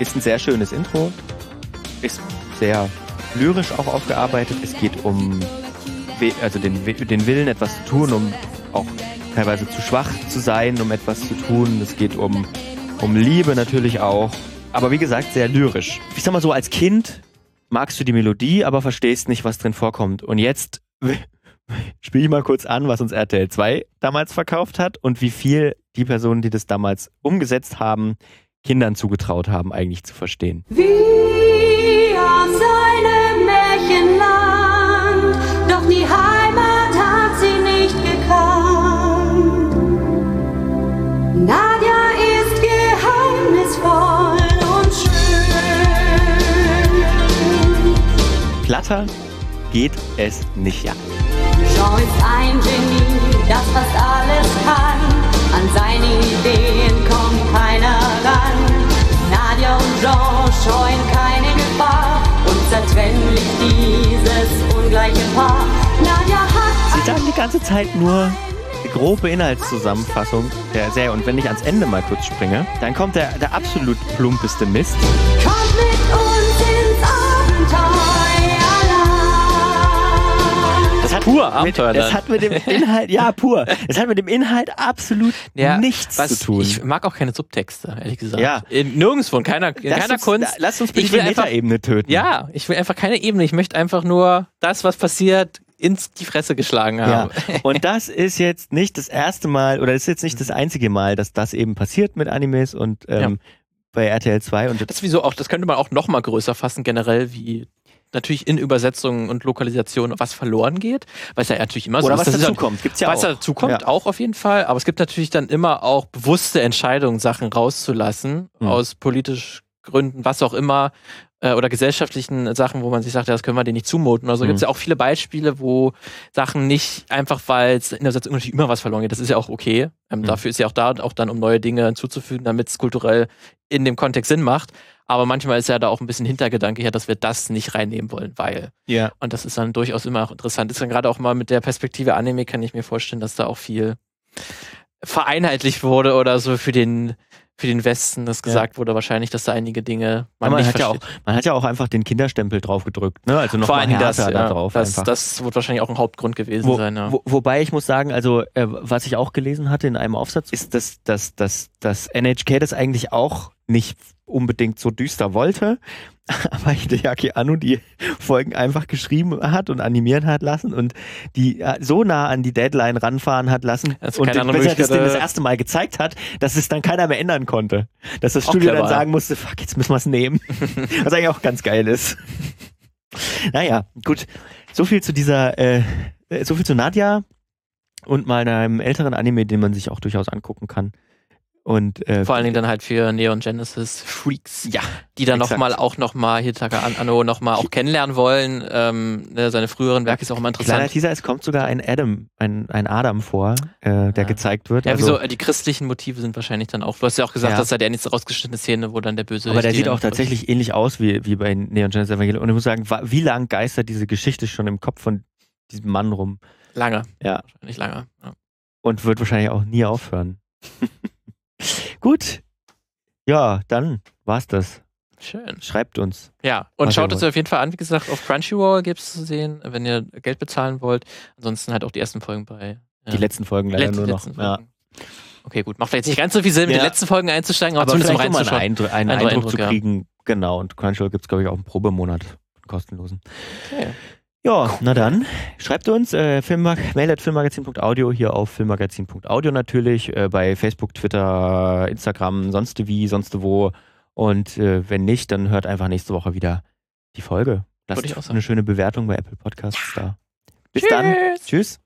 Ist ein sehr schönes Intro. Ist sehr lyrisch auch aufgearbeitet. Es geht um also den, den Willen, etwas zu tun, um auch teilweise zu schwach zu sein, um etwas zu tun. Es geht um, um Liebe natürlich auch. Aber wie gesagt, sehr lyrisch. Ich sag mal so, als Kind magst du die Melodie, aber verstehst nicht, was drin vorkommt. Und jetzt spiele ich mal kurz an, was uns RTL 2 damals verkauft hat und wie viel die Personen, die das damals umgesetzt haben, Kindern zugetraut haben, eigentlich zu verstehen. Wie aus einem Märchenland, doch die Heimat hat sie nicht gekannt. Nadja ist geheimnisvoll und schön. Platter geht es nicht. Ja. Jean ist ein Genie, das fast alles kann. An seine Ideen kommt keiner scheuen keine Gefahr. Unzertrennlich dieses ungleiche Paar. Nadja hat Sie sagen die ganze Zeit nur die grobe Inhaltszusammenfassung der Serie. Und wenn ich ans Ende mal kurz springe, dann kommt der, der absolut plumpeste Mist. kommt mit uns Pur mit, Abenteuerland. Das hat mit dem Inhalt, ja, pur. Es hat mit dem Inhalt absolut Ja, nichts was, zu tun. Ich mag auch keine Subtexte, ehrlich gesagt. Ja. In, nirgendwo, in keiner, in Lass keiner uns, Kunst. Lass uns bitte Ich will die Metaebene töten. Ja, ich will einfach keine Ebene. Ich möchte einfach nur das, was passiert, ins die Fresse geschlagen Ja, haben. *laughs* und das ist jetzt nicht das erste Mal oder das ist jetzt nicht das einzige Mal, dass das eben passiert mit Animes und ähm, bei RTL 2 und Das ist wieso auch, das könnte man auch noch mal größer fassen, generell, wie natürlich in Übersetzungen und Lokalisation was verloren geht, weil es ja natürlich immer so oder ist. was Das ist dazu ja- kommt, gibt's ja was auch. dazu kommt, Ja. auch auf jeden Fall. Aber es gibt natürlich dann immer auch bewusste Entscheidungen, Sachen rauszulassen, Hm. aus politisch Gründen, was auch immer. äh, oder gesellschaftlichen Sachen, wo man sich sagt, ja, das können wir denen nicht zumuten. Also Mhm. gibt es ja auch viele Beispiele, wo Sachen nicht einfach, weil es in der Übersetzung natürlich immer was verloren geht. Das ist ja auch okay. Ähm, Mhm. Dafür ist ja auch da, auch dann, um neue Dinge hinzuzufügen, damit es kulturell in dem Kontext Sinn macht. Aber manchmal ist ja da auch ein bisschen Hintergedanke her, dass wir das nicht reinnehmen wollen, weil. Ja. Und das ist dann durchaus immer auch interessant. Ist dann gerade auch mal mit der Perspektive Anime, kann ich mir vorstellen, dass da auch viel vereinheitlicht wurde oder so für den, für den Westen, dass gesagt wurde wahrscheinlich, dass da einige Dinge Man, man, nicht hat ja auch, man hat ja auch einfach den Kinderstempel drauf gedrückt, ne? Also noch Vor mal allen Dingen das, härter ja, da drauf das, einfach. das wird wahrscheinlich auch ein Hauptgrund gewesen Wo, sein. Ja. wo, wobei ich muss sagen, also äh, was ich auch gelesen hatte in einem Aufsatz, ist, dass, dass, dass, dass NHK das eigentlich auch nicht unbedingt so düster wollte, *laughs* aber Hideaki Anno die Folgen einfach geschrieben hat und animieren hat lassen und die äh, so nah an die Deadline ranfahren hat lassen Also und bis er das den das erste Mal gezeigt hat, dass es dann keiner mehr ändern konnte. Dass das Studio dann sagen musste, fuck, jetzt müssen wir es nehmen. *laughs* Was eigentlich auch ganz geil ist. Naja, gut. So viel zu dieser, äh, so viel zu Nadja und mal einem älteren Anime, den man sich auch durchaus angucken kann. Und äh, Vor allen Dingen dann halt für Neon Genesis Freaks, ja, die dann nochmal auch nochmal Hitaka An- Anno nochmal auch kennenlernen wollen. Ähm, ne, seine früheren Werke ist auch immer kleiner interessant. Teaser, es kommt sogar ein Adam, ein, ein Adam vor, äh, der Ja. gezeigt wird. Ja, also, wieso? äh, Die christlichen Motive sind wahrscheinlich dann auch. Du hast ja auch gesagt, Ja. dass da der nächste rausgeschnittene Szene, wo dann der Böse. aber der sieht auch tatsächlich ähnlich aus wie, wie bei Neon Genesis Evangelion. Und ich muss sagen, wie lang geistert diese Geschichte schon im Kopf von diesem Mann rum? lange. Ja. Wahrscheinlich lange. Ja. Und wird wahrscheinlich auch nie aufhören. *laughs* Gut. Ja, dann war's das. Schön. Schreibt uns. Ja, und Was schaut es auf jeden Fall an. Wie gesagt, auf Crunchyroll gibt es zu sehen, wenn ihr Geld bezahlen wollt. Ansonsten halt auch die ersten Folgen bei. Ja. Die letzten Folgen leider Let- nur noch. Ja. Okay, gut. Macht vielleicht nicht ganz so viel Sinn, mit Ja. den letzten Folgen einzusteigen, aber, Aber zumindest um um einen. Eindru einen Eindruck, Eindruck, zu kriegen. Genau, und Crunchyroll gibt es, glaube ich, auch einen Probemonat. einen kostenlosen. Okay. Ja, na dann, schreibt uns, äh, Filmmag mail at filmmagazin.audio, hier auf filmmagazin.audio natürlich, äh, bei Facebook, Twitter, Instagram, sonst wie, sonst wo. Und äh, wenn nicht, dann hört einfach nächste Woche wieder die Folge. Lasst Würde ich auch sagen. eine schöne Bewertung bei Apple Podcasts da. Bis dann. Tschüss.